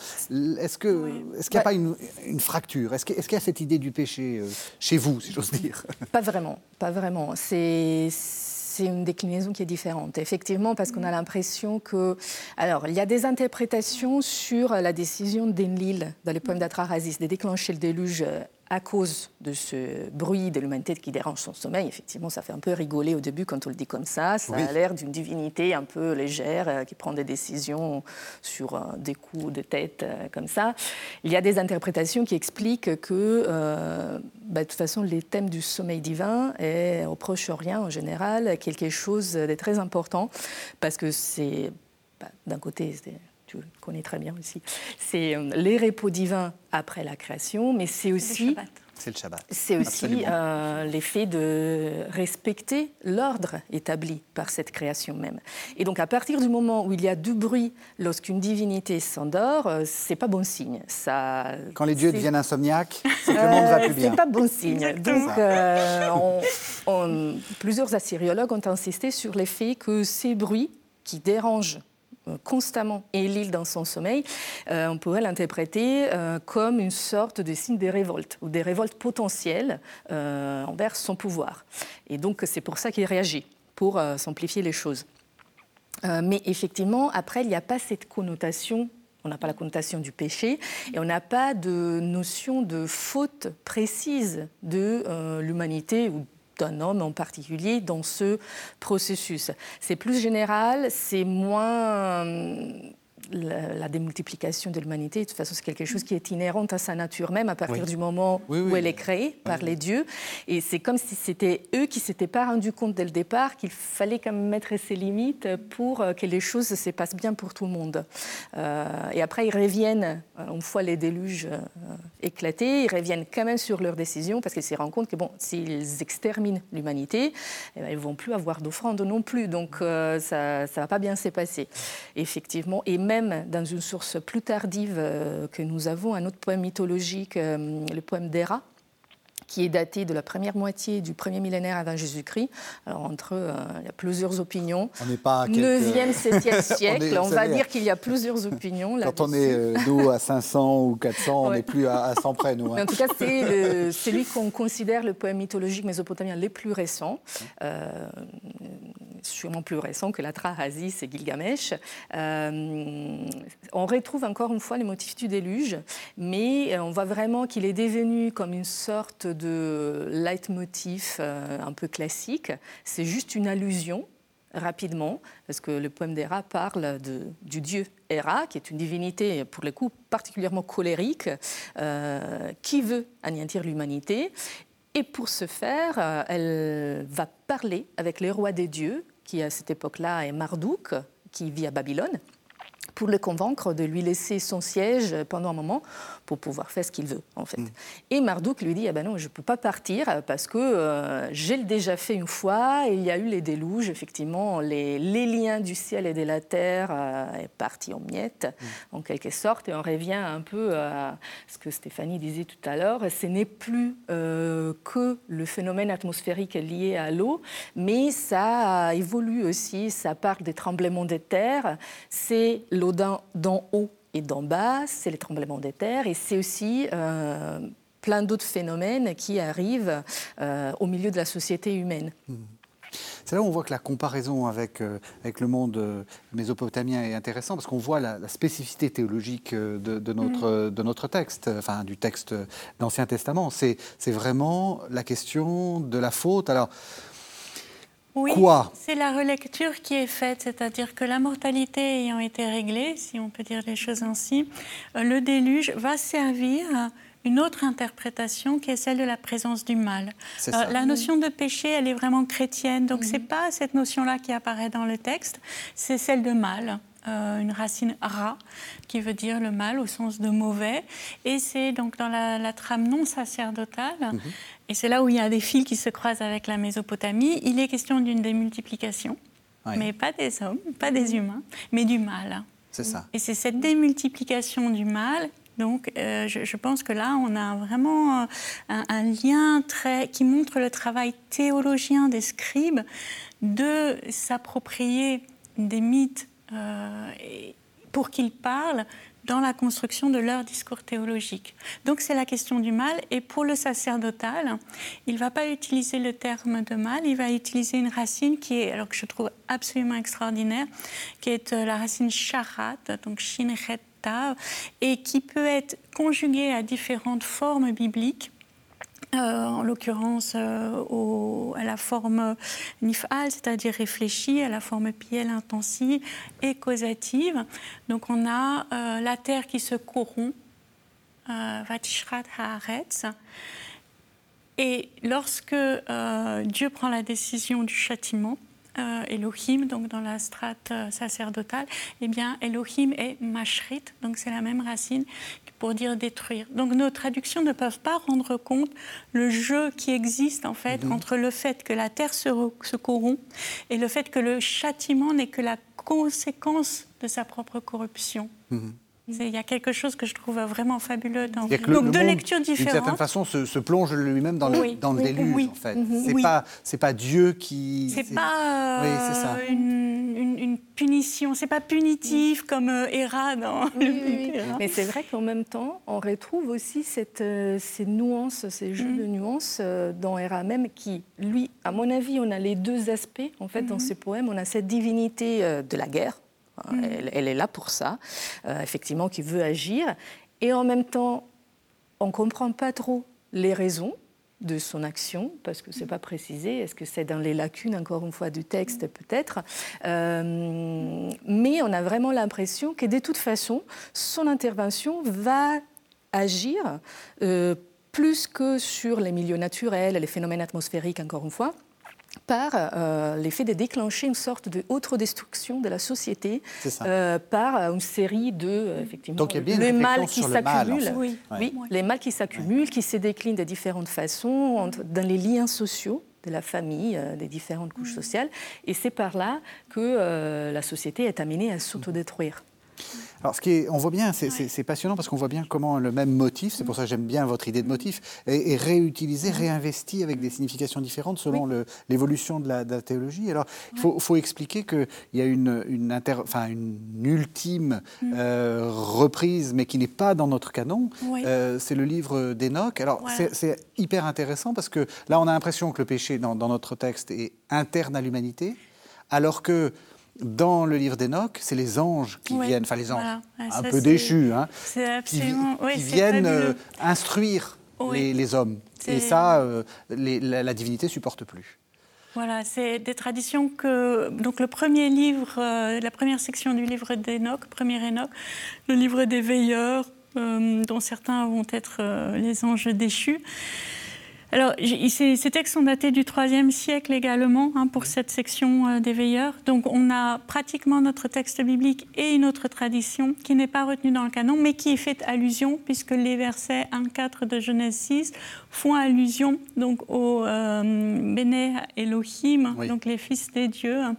Est-ce, que, est-ce qu'il n'y a pas une, une fracture? Est-ce, est-ce qu'il y a cette idée du péché chez vous, si j'ose dire? Pas vraiment, pas vraiment. C'est c'est une déclinaison qui est différente. Effectivement, parce qu'on a l'impression que. Alors, il y a des interprétations sur la décision d'Enlil dans le poème d'Atrahasis de déclencher le déluge à cause de ce bruit de l'humanité qui dérange son sommeil, effectivement, ça fait un peu rigoler au début quand on le dit comme ça. Ça a l'air d'une divinité un peu légère euh, qui prend des décisions sur euh, des coups de tête euh, comme ça. Il y a des interprétations qui expliquent que, bah, de toute façon, les thèmes du sommeil divin est au Proche-Orient en général quelque chose de très important parce que c'est, bah, d'un côté, tu connais très bien aussi, c'est euh, les repos divins après la création, mais c'est aussi... C'est le Shabbat. C'est aussi euh, l'effet de respecter l'ordre établi par cette création même. Et donc, à partir du moment où il y a du bruit lorsqu'une divinité s'endort, euh, c'est pas bon signe. Ça, Quand les dieux deviennent insomniaques, c'est que le monde va plus bien. C'est pas bon signe. Donc, plusieurs assyriologues ont insisté sur l'effet que ces bruits qui dérangent constamment et l'île dans son sommeil, euh, on pourrait l'interpréter euh, comme une sorte de signe des révoltes ou des révoltes potentielles envers son pouvoir. Et donc c'est pour ça qu'il réagit, pour simplifier les choses. mais effectivement, après, il n'y a pas cette connotation on n'a pas la connotation du péché et on n'a pas de notion de faute précise de l'humanité ou d'un homme en particulier dans ce processus. C'est plus général, c'est moins la, démultiplication de l'humanité, de toute façon, c'est quelque chose qui est inhérent à sa nature même à partir du moment où elle est créée par les dieux. Et c'est comme si c'était eux qui ne s'étaient pas rendus compte dès le départ qu'il fallait quand même mettre ses limites pour euh, que les choses se passent bien pour tout le monde. Euh, et après, ils reviennent, euh, une fois les déluges éclatés, ils reviennent quand même sur leurs décisions parce qu'ils se rendent compte que bon, s'ils exterminent l'humanité, eh ben, ils ne vont plus avoir d'offrande non plus. Donc ça ne va pas bien se passer. Effectivement. Et même même dans une source plus tardive euh, que nous avons, un autre poème mythologique, euh, le poème d'Héra, qui est daté de la première moitié du premier millénaire avant Jésus-Christ. Alors, entre, euh, il y a plusieurs opinions. On n'est pas à 9e, 7e siècle, on, va dire qu'il y a plusieurs opinions. Quand on est, euh, nous, à 500 ou 400, on n'est plus à, 100 près, nous. Hein. en tout cas, c'est celui qu'on considère le poème mythologique mésopotamien les plus récents. Euh, sûrement plus récent que la Trahasis et Gilgamesh. Euh, on retrouve encore une fois les motifs du déluge, mais on voit vraiment qu'il est devenu comme une sorte de leitmotiv euh, un peu classique. C'est juste une allusion rapidement, parce que le poème d'Héra parle du dieu Héra, qui est une divinité, pour le coup, particulièrement colérique, euh, qui veut anéantir l'humanité. Et pour ce faire, elle va parler avec les rois des dieux, qui à cette époque-là est Marduk, qui vit à Babylone, pour le convaincre de lui laisser son siège pendant un moment pour pouvoir faire ce qu'il veut, en fait. Mm. Et Marduk lui dit, ah ben non, je ne peux pas partir parce que euh, j'ai déjà fait une fois, et il y a eu les déluges, effectivement, les, les liens du ciel et de la terre euh, est parti en miettes, mm. en quelque sorte, et on revient un peu à ce que Stéphanie disait tout à l'heure, ce n'est plus euh, que le phénomène atmosphérique lié à l'eau, mais ça évolue aussi, ça parle des tremblements de terre, c'est l'eau d'en haut et d'en bas, c'est les tremblements des terres et c'est aussi euh, plein d'autres phénomènes qui arrivent euh, au milieu de la société humaine. Hmm. C'est là où on voit que la comparaison avec, euh, avec le monde mésopotamien est intéressante parce qu'on voit la, spécificité théologique de, notre, hmm. de notre texte, enfin du texte d'Ancien Testament. C'est vraiment la question de la faute. Alors, oui, c'est la relecture qui est faite, c'est-à-dire que la mortalité ayant été réglée, si on peut dire les choses ainsi, euh, le déluge va servir une autre interprétation qui est celle de la présence du mal. Euh, la notion de péché, elle est vraiment chrétienne, donc ce c'est pas cette notion-là qui apparaît dans le texte, c'est celle de mal. Euh, une racine ra, qui veut dire le mal au sens de mauvais. Et c'est donc dans la, trame non sacerdotale, mhm. et c'est là où il y a des fils qui se croisent avec la Mésopotamie, il est question d'une démultiplication, mais pas des hommes, pas des humains, mais du mal. C'est ça. Et c'est cette démultiplication du mal donc, euh, je, pense que là, on a vraiment euh, un, lien très, qui montre le travail théologien des scribes de s'approprier des mythes euh, pour qu'ils parlent dans la construction de leur discours théologique. Donc c'est la question du mal. Et pour le sacerdotal, il ne va pas utiliser le terme de mal, il va utiliser une racine qui est, alors que je trouve absolument extraordinaire, qui est euh, la racine charat, donc shinreta, et qui peut être conjuguée à différentes formes bibliques euh, en l'occurrence euh, à la forme nifal, c'est-à-dire réfléchie, à la forme piel intensive et causative. Donc on a euh, la terre qui se corrompt, Vatishrat Haaretz. Et lorsque Dieu prend la décision du châtiment, Elohim, donc dans la strate sacerdotale, eh bien Elohim est Mashrit, donc c'est la même racine pour dire détruire. Donc nos traductions ne peuvent pas rendre compte le jeu qui existe en fait mhm. entre le fait que la terre se, se corrompt et le fait que le châtiment n'est que la conséquence de sa propre corruption. Mhm. Il y a quelque chose que je trouve vraiment fabuleux dans. Donc deux lectures différentes. D'une certaine façon, se, plonge lui-même dans le, dans le déluge. En fait, mhm. c'est pas c'est pas Dieu qui. C'est pas euh, Une, une, punition. C'est pas punitif comme euh, Héra dans. le Mais c'est vrai qu'en même temps, on retrouve aussi cette, euh, ces nuances, ces jeux mm. de nuances dans Héra même, qui, lui, à mon avis, on a les deux aspects en fait dans mm-hmm. ces poèmes. On a cette divinité de la guerre Mm. Elle, est là pour ça, euh, effectivement, qui veut agir. Et en même temps, on ne comprend pas trop les raisons de son action, parce que ce n'est pas précisé, est-ce que c'est dans les lacunes, encore une fois, du texte peut-être, euh, mais on a vraiment l'impression que de toute façon, son intervention va agir euh, plus que sur les milieux naturels, les phénomènes atmosphériques, encore une fois, par euh, l'effet de déclencher une sorte de destruction de la société euh, par euh, une série de effectivement Donc, il y a les mal qui s'accumulent, oui, oui, les mal qui s'accumulent, qui se déclinent de différentes façons dans les liens sociaux de la famille, des différentes couches mm. sociales, et c'est par là que la société est amenée à s'autodétruire. Alors, ce qui est, on voit bien, c'est passionnant parce qu'on voit bien comment le même motif, c'est pour ça que j'aime bien votre idée de motif, est, réutilisé, réinvesti avec des significations différentes selon l'évolution de, la, théologie. Alors, il faut, expliquer qu'il y a une, une, enfin, une ultime mm. euh, reprise, mais qui n'est pas dans notre canon. Euh, c'est le livre d'Enoch. Alors, c'est hyper intéressant parce que là, on a l'impression que le péché dans, dans notre texte est interne à l'humanité, alors que dans le livre d'Enoch, c'est les anges qui viennent, enfin les anges, un peu déchus, hein, qui, viennent euh, instruire les, hommes. Et ça, euh, la, divinité supporte plus. Voilà, c'est des traditions que. Donc, le premier livre, euh, la première section du livre d'Enoch, premier Enoch, le livre des veilleurs, dont certains vont être les anges déchus. Alors, ces, textes sont datés du IIIe siècle également hein, pour cette section euh, des veilleurs. Donc, on a pratiquement notre texte biblique et une autre tradition qui n'est pas retenue dans le canon, mais qui est faite allusion, puisque les versets 1-4 de Genèse 6 font allusion donc au euh, Béné Elohim, donc les fils des dieux. Hein,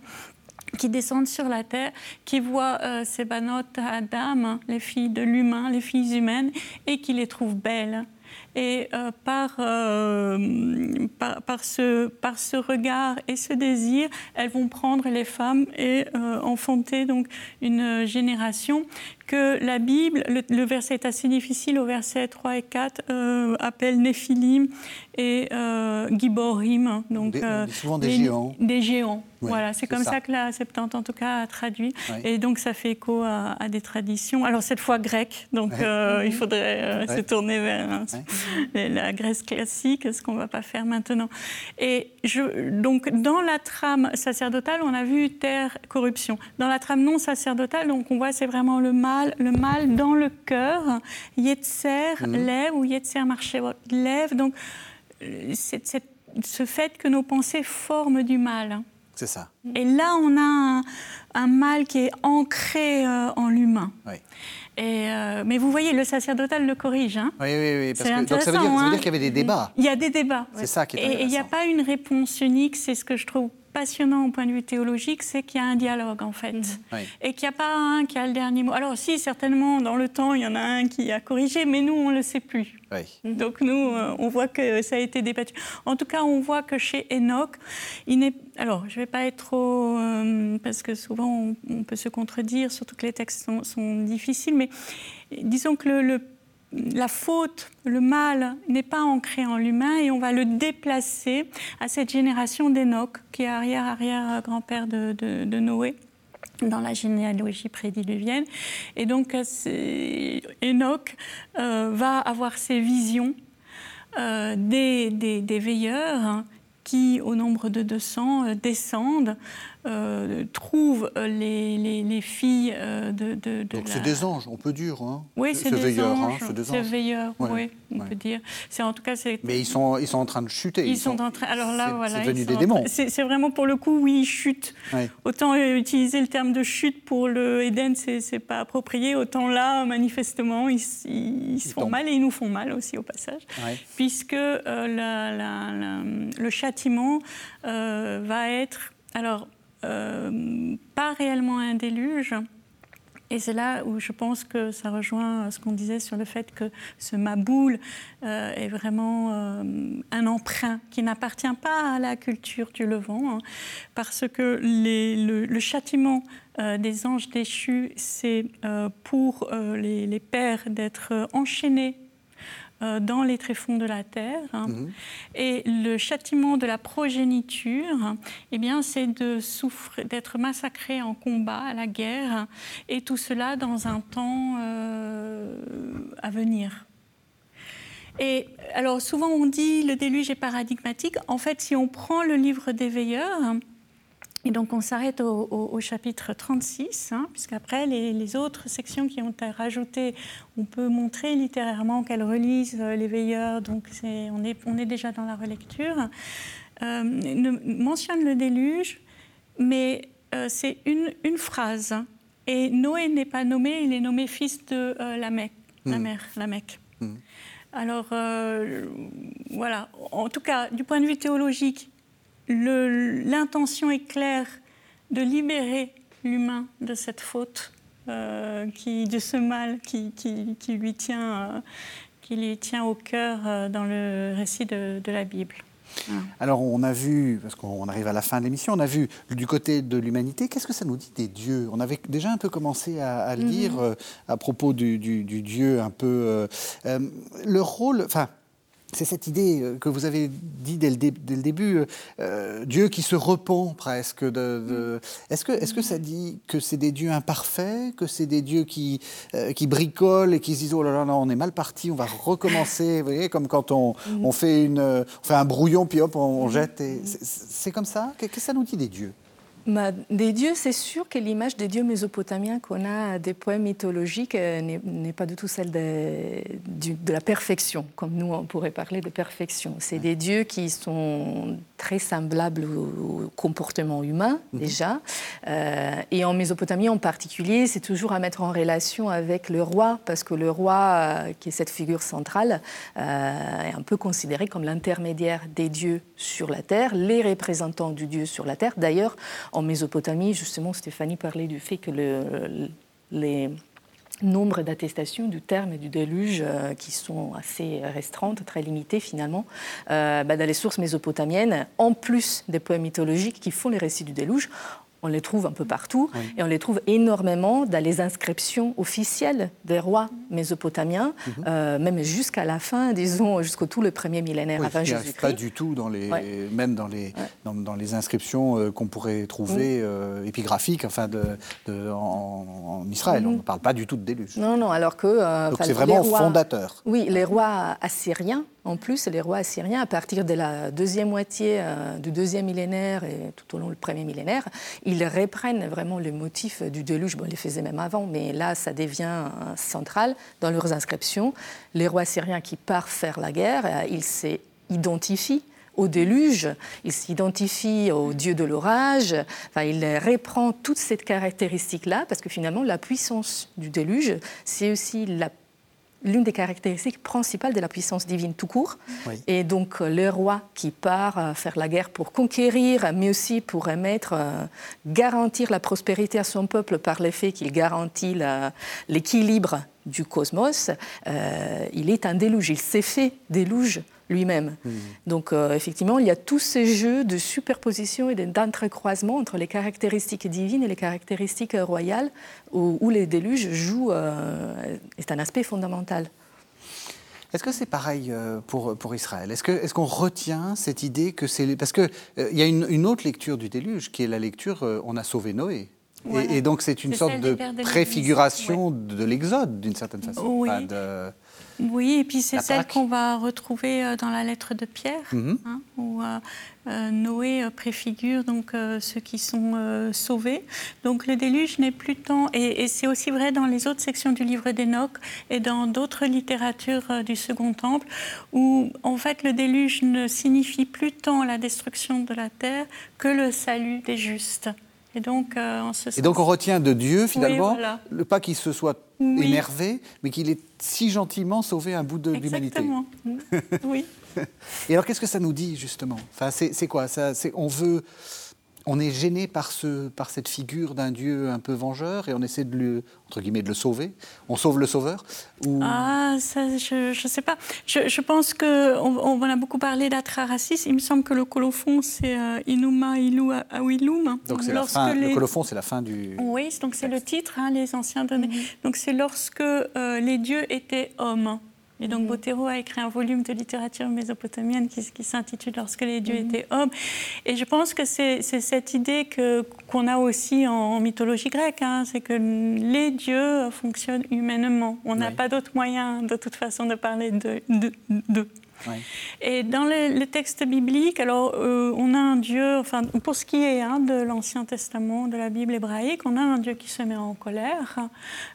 qui descendent sur la terre, qui voient euh, ces banotes Adam, les filles de l'humain, les filles humaines, et qui les trouvent belles et euh, euh, par, ce, par ce regard et ce désir, elles vont prendre les femmes et euh, enfanter donc une génération que la Bible, le, verset est assez difficile, au verset 3 et 4, euh, appelle Néphilim et euh, Giborim. Donc, euh, souvent des géants. Des géants. voilà, c'est comme ça. que la Septante en tout cas a traduit. Et donc ça fait écho à, des traditions. Alors cette fois grecques, donc il faudrait se tourner vers hein, la Grèce classique, ce qu'on ne va pas faire maintenant. Et je, donc dans la trame sacerdotale, on a vu terre, corruption. Dans la trame non sacerdotale, donc on voit c'est vraiment le mal le mal dans le cœur. Yetzer mhm. lève ou Yetzer marché lève. Donc, ce fait que nos pensées forment du mal. C'est ça. Et là, on a un, mal qui est ancré euh, en l'humain. Et euh, mais vous voyez, le sacerdotal le corrige. Hein oui, oui, oui. Parce que, donc ça veut dire, hein. dire qu'il y avait des débats. Il y a des débats. C'est ça qui est Et il n'y a pas une réponse unique. C'est ce que je trouve passionnant au point de vue théologique, c'est qu'il y a un dialogue en fait. Mhm. Et qu'il n'y a pas un qui a le dernier mot. Alors si, certainement, dans le temps, il y en a un qui a corrigé, mais nous, on ne le sait plus. Donc nous, euh, on voit que ça a été débattu. En tout cas, on voit que chez Enoch, il n'est... Alors, je ne vais pas être trop... Euh, parce que souvent, on, peut se contredire, surtout que les textes sont, sont difficiles, mais disons que le, le la faute, le mal n'est pas ancré en l'humain et on va le déplacer à cette génération d'Enoch, qui est arrière-arrière-grand-père de, Noé dans la généalogie prédiluvienne. Et donc, Enoch euh, va avoir ces visions euh, des, veilleurs hein, qui, au nombre de 200, euh, descendent euh, trouve euh, les, les, filles euh, de, de, Donc c'est des anges, on peut dire. Hein, oui, c'est des, veilleurs, anges. Hein, c'est veilleurs, oui, on peut dire. C'est en tout cas. Mais ils sont, ils sont en train de chuter. Ils, sont, en train. Alors là, voilà. C'est devenu des démons. C'est vraiment pour le coup, oui, ils chutent. Autant utiliser le terme de chute pour le Éden, c'est pas approprié. Autant là, manifestement, ils, ils, se font mal et ils nous font mal aussi au passage, puisque la, la, le châtiment va être alors euh, pas réellement un déluge. Et c'est là où je pense que ça rejoint ce qu'on disait sur le fait que ce Maboul euh, est vraiment euh, un emprunt qui n'appartient pas à la culture du Levant, hein, parce que le, châtiment des anges déchus, c'est pour les, pères d'être enchaînés euh, dans les tréfonds de la terre. Hein. Mhm. Et le châtiment de la progéniture, eh bien, c'est de souffrir, d'être massacré en combat, à la guerre, et tout cela dans un temps euh, à venir. Et alors souvent on dit le déluge est paradigmatique. En fait, si on prend le livre des veilleurs, et donc on s'arrête au, chapitre 36, hein, puisqu'après les, autres sections qui ont été rajoutées, on peut montrer littérairement qu'elles relisent euh, les veilleurs, donc on, est, on est déjà dans la relecture, euh, mentionne le déluge, mais euh, c'est une, une, phrase. Et Noé n'est pas nommé, il est nommé fils de euh, la, Mecque, la hmm. mère, la. Hmm. Alors voilà, en tout cas, du point de vue théologique, l'intention est claire de libérer l'humain de cette faute qui, de ce mal qui, qui, lui tient, qui lui tient au cœur dans le récit de, de la Bible. Alors on a vu, parce qu'on arrive à la fin de l'émission, on a vu du côté de l'humanité, qu'est-ce que ça nous dit des dieux? On avait déjà un peu commencé à, le dire mhm. à propos du, Dieu un peu... le rôle, enfin c'est cette idée euh, que vous avez dit dès le, début, euh, euh, Dieu qui se repent presque. De, Est-ce que, est que ça dit que c'est des dieux imparfaits, que c'est des dieux qui, qui bricolent et qui se disent oh là là, on est mal parti, on va recommencer, vous voyez, comme quand on, on, fait, une, on fait un brouillon, puis hop, on, jette. C'est comme ça? Qu'est-ce que ça nous dit des dieux? Des dieux, c'est sûr que l'image des dieux mésopotamiens qu'on a des poèmes mythologiques euh, n'est pas du tout celle de, de, la perfection, comme nous on pourrait parler de perfection. C'est des dieux qui sont très semblables au, comportement humain mhm. déjà. Euh, et en Mésopotamie en particulier, c'est toujours à mettre en relation avec le roi, parce que le roi, euh, qui est cette figure centrale, est un peu considéré comme l'intermédiaire des dieux sur la terre, les représentants du dieu sur la terre. D'ailleurs, en Mésopotamie, justement, Stéphanie parlait du fait que le, les nombres d'attestations du terme et du déluge euh, qui sont assez restreintes, très limitées finalement, euh, bah, dans les sources mésopotamiennes, en plus des poèmes mythologiques qui font les récits du déluge, on les trouve un peu partout et on les trouve énormément dans les inscriptions officielles des rois mésopotamiens, mhm. euh, même jusqu'à la fin, disons, jusqu'au tout le premier millénaire avant Jésus-Christ. Pas du tout dans les, même dans les, dans, les inscriptions euh, qu'on pourrait trouver euh, épigraphiques, enfin, de, en, Israël. Mhm. On ne parle pas du tout de déluge. Non, non, alors que. Donc c'est vraiment fondateur. Oui, les rois assyriens en plus, les rois assyriens, à partir de la deuxième moitié euh, du deuxième millénaire et tout au long du premier millénaire, ils reprennent vraiment le motif du déluge. Bon, ils les faisaient même avant, mais là, ça devient central dans leurs inscriptions. Les rois assyriens qui partent faire la guerre, euh, ils s'identifient au déluge, ils s'identifient au dieu de l'orage, enfin, il reprend toute cette caractéristique-là, parce que finalement, la puissance du déluge, c'est aussi la l'une des caractéristiques principales de la puissance divine tout court. Et donc le roi qui part euh, faire la guerre pour conquérir, mais aussi pour remettre, euh, garantir la prospérité à son peuple par le fait qu'il garantit l'équilibre du cosmos, euh, il est un déluge, il s'est fait déluge lui-même. Mmh. Donc euh, effectivement, il y a tous ces jeux de superposition et d'entrecroisement entre les caractéristiques divines et les caractéristiques royales où, les déluges jouent, euh, est un aspect fondamental. Est-ce que c'est pareil euh, pour, pour Israël? Est-ce qu'on est qu'on retient cette idée que c'est... Parce qu'il il y a une, autre lecture du déluge qui est la lecture On a sauvé Noé. Et, donc c'est une sorte de préfiguration de l'Exode d'une certaine façon. Oui. Oui, et puis c'est celle qu'on va retrouver euh, dans la lettre de Pierre, mhm. hein, où euh, euh, Noé préfigure donc ceux qui sont sauvés. Donc le déluge n'est plus tant, et, c'est aussi vrai dans les autres sections du livre d'Enoch et dans d'autres littératures du Second Temple, où en fait le déluge ne signifie plus tant la destruction de la terre que le salut des justes. Et donc, on, et donc on retient de Dieu finalement, le pas qu'il se soit énervé, mais qu'il ait si gentiment sauvé un bout de l'humanité. Exactement. oui. Et alors, qu'est-ce que ça nous dit justement? Enfin, c'est quoi? Ça, On veut on est gêné par, ce, par cette figure d'un Dieu un peu vengeur et on essaie de le, entre guillemets, de le sauver On sauve le sauveur ou... Ah, ça, je ne sais pas. Je, pense qu'on on a beaucoup parlé d'atraracis. Il me semble que le colophon, c'est euh, Inuma Ilu Awilum. Donc c'est la fin, le colophon, c'est la fin du... Oui, donc c'est le titre, hein, les anciens données. Mhm. Donc c'est lorsque euh, les dieux étaient hommes. Et donc, Botero a écrit un volume de littérature mésopotamienne qui, s'intitule Lorsque les dieux mhm. étaient hommes. Et je pense que c'est cette idée qu'on a aussi en, mythologie grecque, hein, c'est que les dieux fonctionnent humainement. On n'a pas d'autre moyen, de toute façon, de parler d'eux. De, de, et dans le, texte biblique, alors euh, on a un Dieu, enfin pour ce qui est hein, de l'Ancien Testament, de la Bible hébraïque, on a un Dieu qui se met en colère.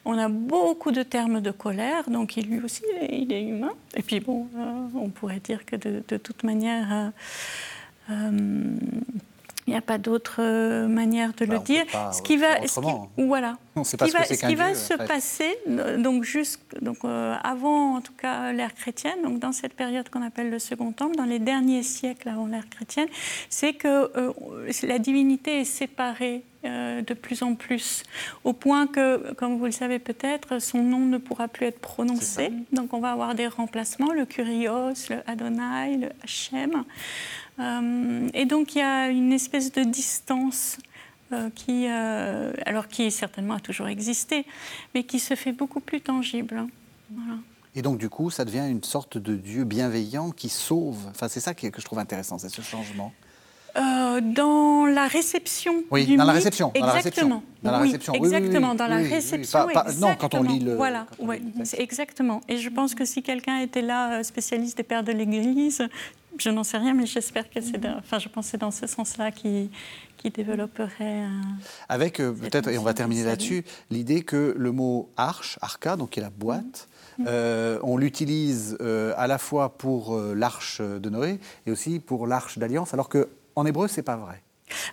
On a beaucoup de termes de colère, donc lui aussi il est humain. Et puis bon, euh, on pourrait dire que de, toute manière. Euh, il n'y a pas d'autre manière de le bah, dire. ce qui va, ce qui, voilà. ce qui va, ce qui va se passer, donc juste, donc euh, avant en tout cas l'ère chrétienne, donc dans cette période qu'on appelle le Second Temple, dans les derniers siècles avant l'ère chrétienne, c'est que euh, la divinité est séparée de plus en plus, au point que, comme vous le savez peut-être, son nom ne pourra plus être prononcé. Donc on va avoir des remplacements, le Kurios, le Adonai, le Hachem. Euh, et donc il y a une espèce de distance euh, qui, euh, alors qui certainement a toujours existé, mais qui se fait beaucoup plus tangible. Et donc, du coup, ça devient une sorte de Dieu bienveillant qui sauve. Enfin, c'est ça que je trouve intéressant, c'est ce changement. Euh, dans la réception oui, du dans la réception, exactement. Dans la réception. exactement, dans la réception. non, quand on lit le. Voilà, exactement. Et je pense que si quelqu'un était là, spécialiste des pères de l'Église, je n'en sais rien, mais j'espère que c'est. Enfin, je pense que c'est dans ce sens-là qui, qui développerait. Avec euh, peut-être, et on va terminer là-dessus, l'idée que le mot arche, arca, donc qui est la boîte, mm. euh, on l'utilise euh, à la fois pour l'arche de Noé et aussi pour l'arche d'alliance, alors qu'en hébreu, c'est pas vrai.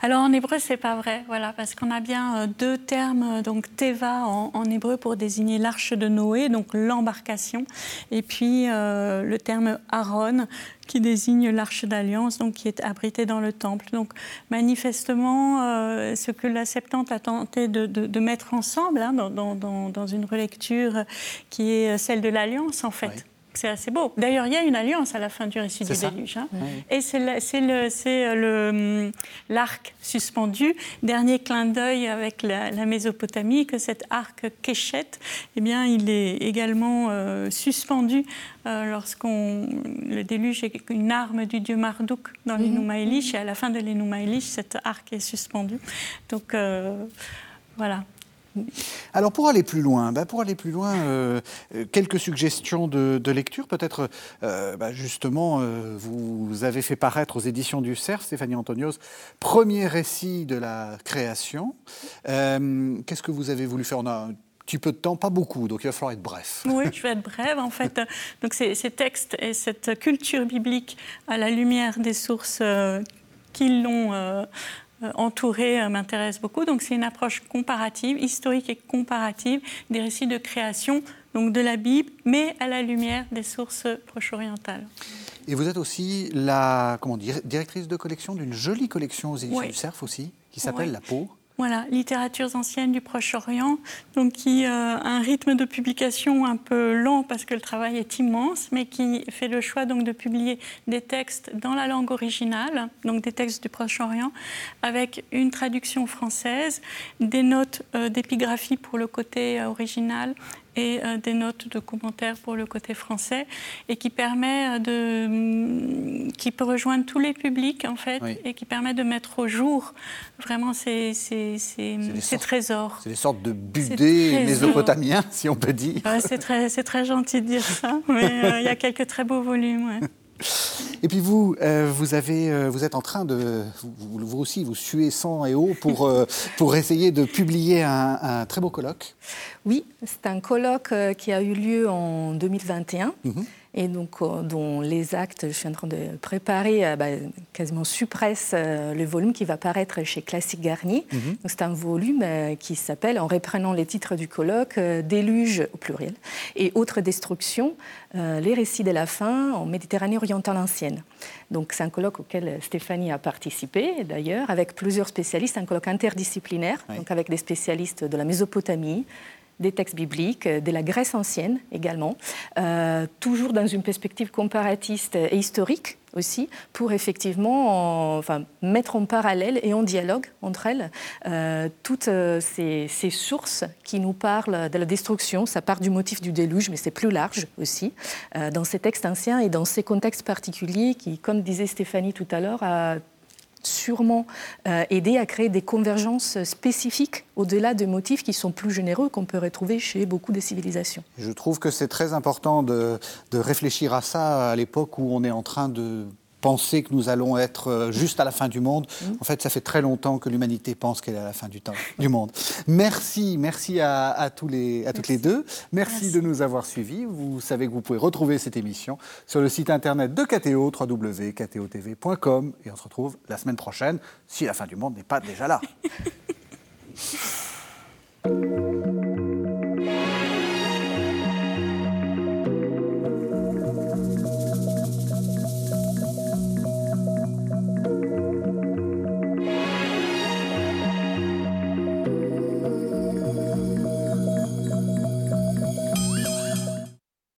Alors en hébreu, c'est pas vrai, voilà, parce qu'on a bien euh, deux termes, euh, donc teva en, hébreu pour désigner l'arche de Noé, donc l'embarcation, et puis euh, le terme Aaron qui désigne l'arche d'alliance, donc qui est abritée dans le temple. Donc manifestement, ce que la Septante a tenté de, mettre ensemble hein, dans, une relecture qui est celle de l'alliance, en fait. C'est assez beau. D'ailleurs, il y a une alliance à la fin du récit du déluge. Hein. Et c'est hum, l'arc suspendu, dernier clin d'œil avec la, Mésopotamie, que cet arc Keshet, eh bien, il est également euh, suspendu euh, lorsqu'on le déluge est une arme du dieu Marduk dans mm et à la fin de l'Enuma Elish, cet arc est suspendu. Donc, euh, voilà. Alors pour aller plus loin, bah, pour aller plus loin, euh, euh, quelques suggestions de, lecture. Peut-être euh, bah, justement, vous avez fait paraître aux éditions du Cerf, Stéphanie Antonios, premier récit de la création. Qu'est-ce que vous avez voulu faire? On a un petit peu de temps, pas beaucoup, donc il va falloir être bref. Oui, je vais être brève. En fait, donc ces, ces, textes et cette culture biblique à la lumière des sources qui l'ont euh, entouré euh, m'intéresse beaucoup. Donc c'est une approche comparative, historique et comparative des récits de création donc de la Bible, mais à la lumière des sources proche-orientales. Et vous êtes aussi la comment dire, directrice de collection d'une jolie collection aux éditions du Cerf aussi, qui s'appelle La Peau. Voilà, littératures anciennes du Proche-Orient, donc qui euh, a un rythme de publication un peu lent parce que le travail est immense, mais qui fait le choix donc de publier des textes dans la langue originale, donc des textes du Proche-Orient, avec une traduction française, des notes euh, d'épigraphie pour le côté euh, original et euh, des notes de commentaires pour le côté français et qui permet euh, de mm, qui peut rejoindre tous les publics en fait et qui permet de mettre au jour vraiment ces, ces, ces, trésors. C'est des sortes de budets mésopotamiens si on peut dire. c'est très, très gentil de dire ça, mais euh, il y a quelques très beaux volumes. Et puis vous, euh, vous, avez, euh, vous êtes en train de, vous, aussi, vous suez sang et eau pour, euh, pour essayer de publier un, très beau colloque. Oui, c'est un colloque qui a eu lieu en 2021 et donc euh, dont les actes, je suis en train de préparer, euh, bah, quasiment suppresse euh, le volume qui va paraître chez Classique Garnier. Mhm. C'est un volume qui s'appelle, en reprenant les titres du colloque, Déluge au pluriel et Autres destructions, les récits de la fin en Méditerranée orientale ancienne. Donc c'est un colloque auquel Stéphanie a participé, d'ailleurs, avec plusieurs spécialistes, un colloque interdisciplinaire, donc avec des spécialistes de la Mésopotamie, des textes bibliques, euh, de la Grèce ancienne également, euh, toujours dans une perspective comparatiste et historique aussi, pour effectivement enfin, mettre en parallèle et en dialogue entre elles euh, toutes ces, ces, sources qui nous parlent de la destruction. Ça part du motif du déluge, mais c'est plus large aussi, dans ces textes anciens et dans ces contextes particuliers qui, comme disait Stéphanie tout à l'heure, sûrement euh, aider à créer des convergences spécifiques au-delà de motifs qui sont plus généreux qu'on peut retrouver chez beaucoup de civilisations. Je trouve que c'est très important de, de réfléchir à ça à l'époque où on est en train de penser que nous allons être euh, mm. juste à la fin du monde. Mm. En fait, ça fait très longtemps que l'humanité pense qu'elle est à la fin du, monde. Merci, merci à, tous les, à toutes les deux. Merci, de nous avoir suivis. Vous savez que vous pouvez retrouver cette émission sur le site internet de KTO, www.ktotv.com. Et on se retrouve la semaine prochaine, si la fin du monde n'est pas déjà là.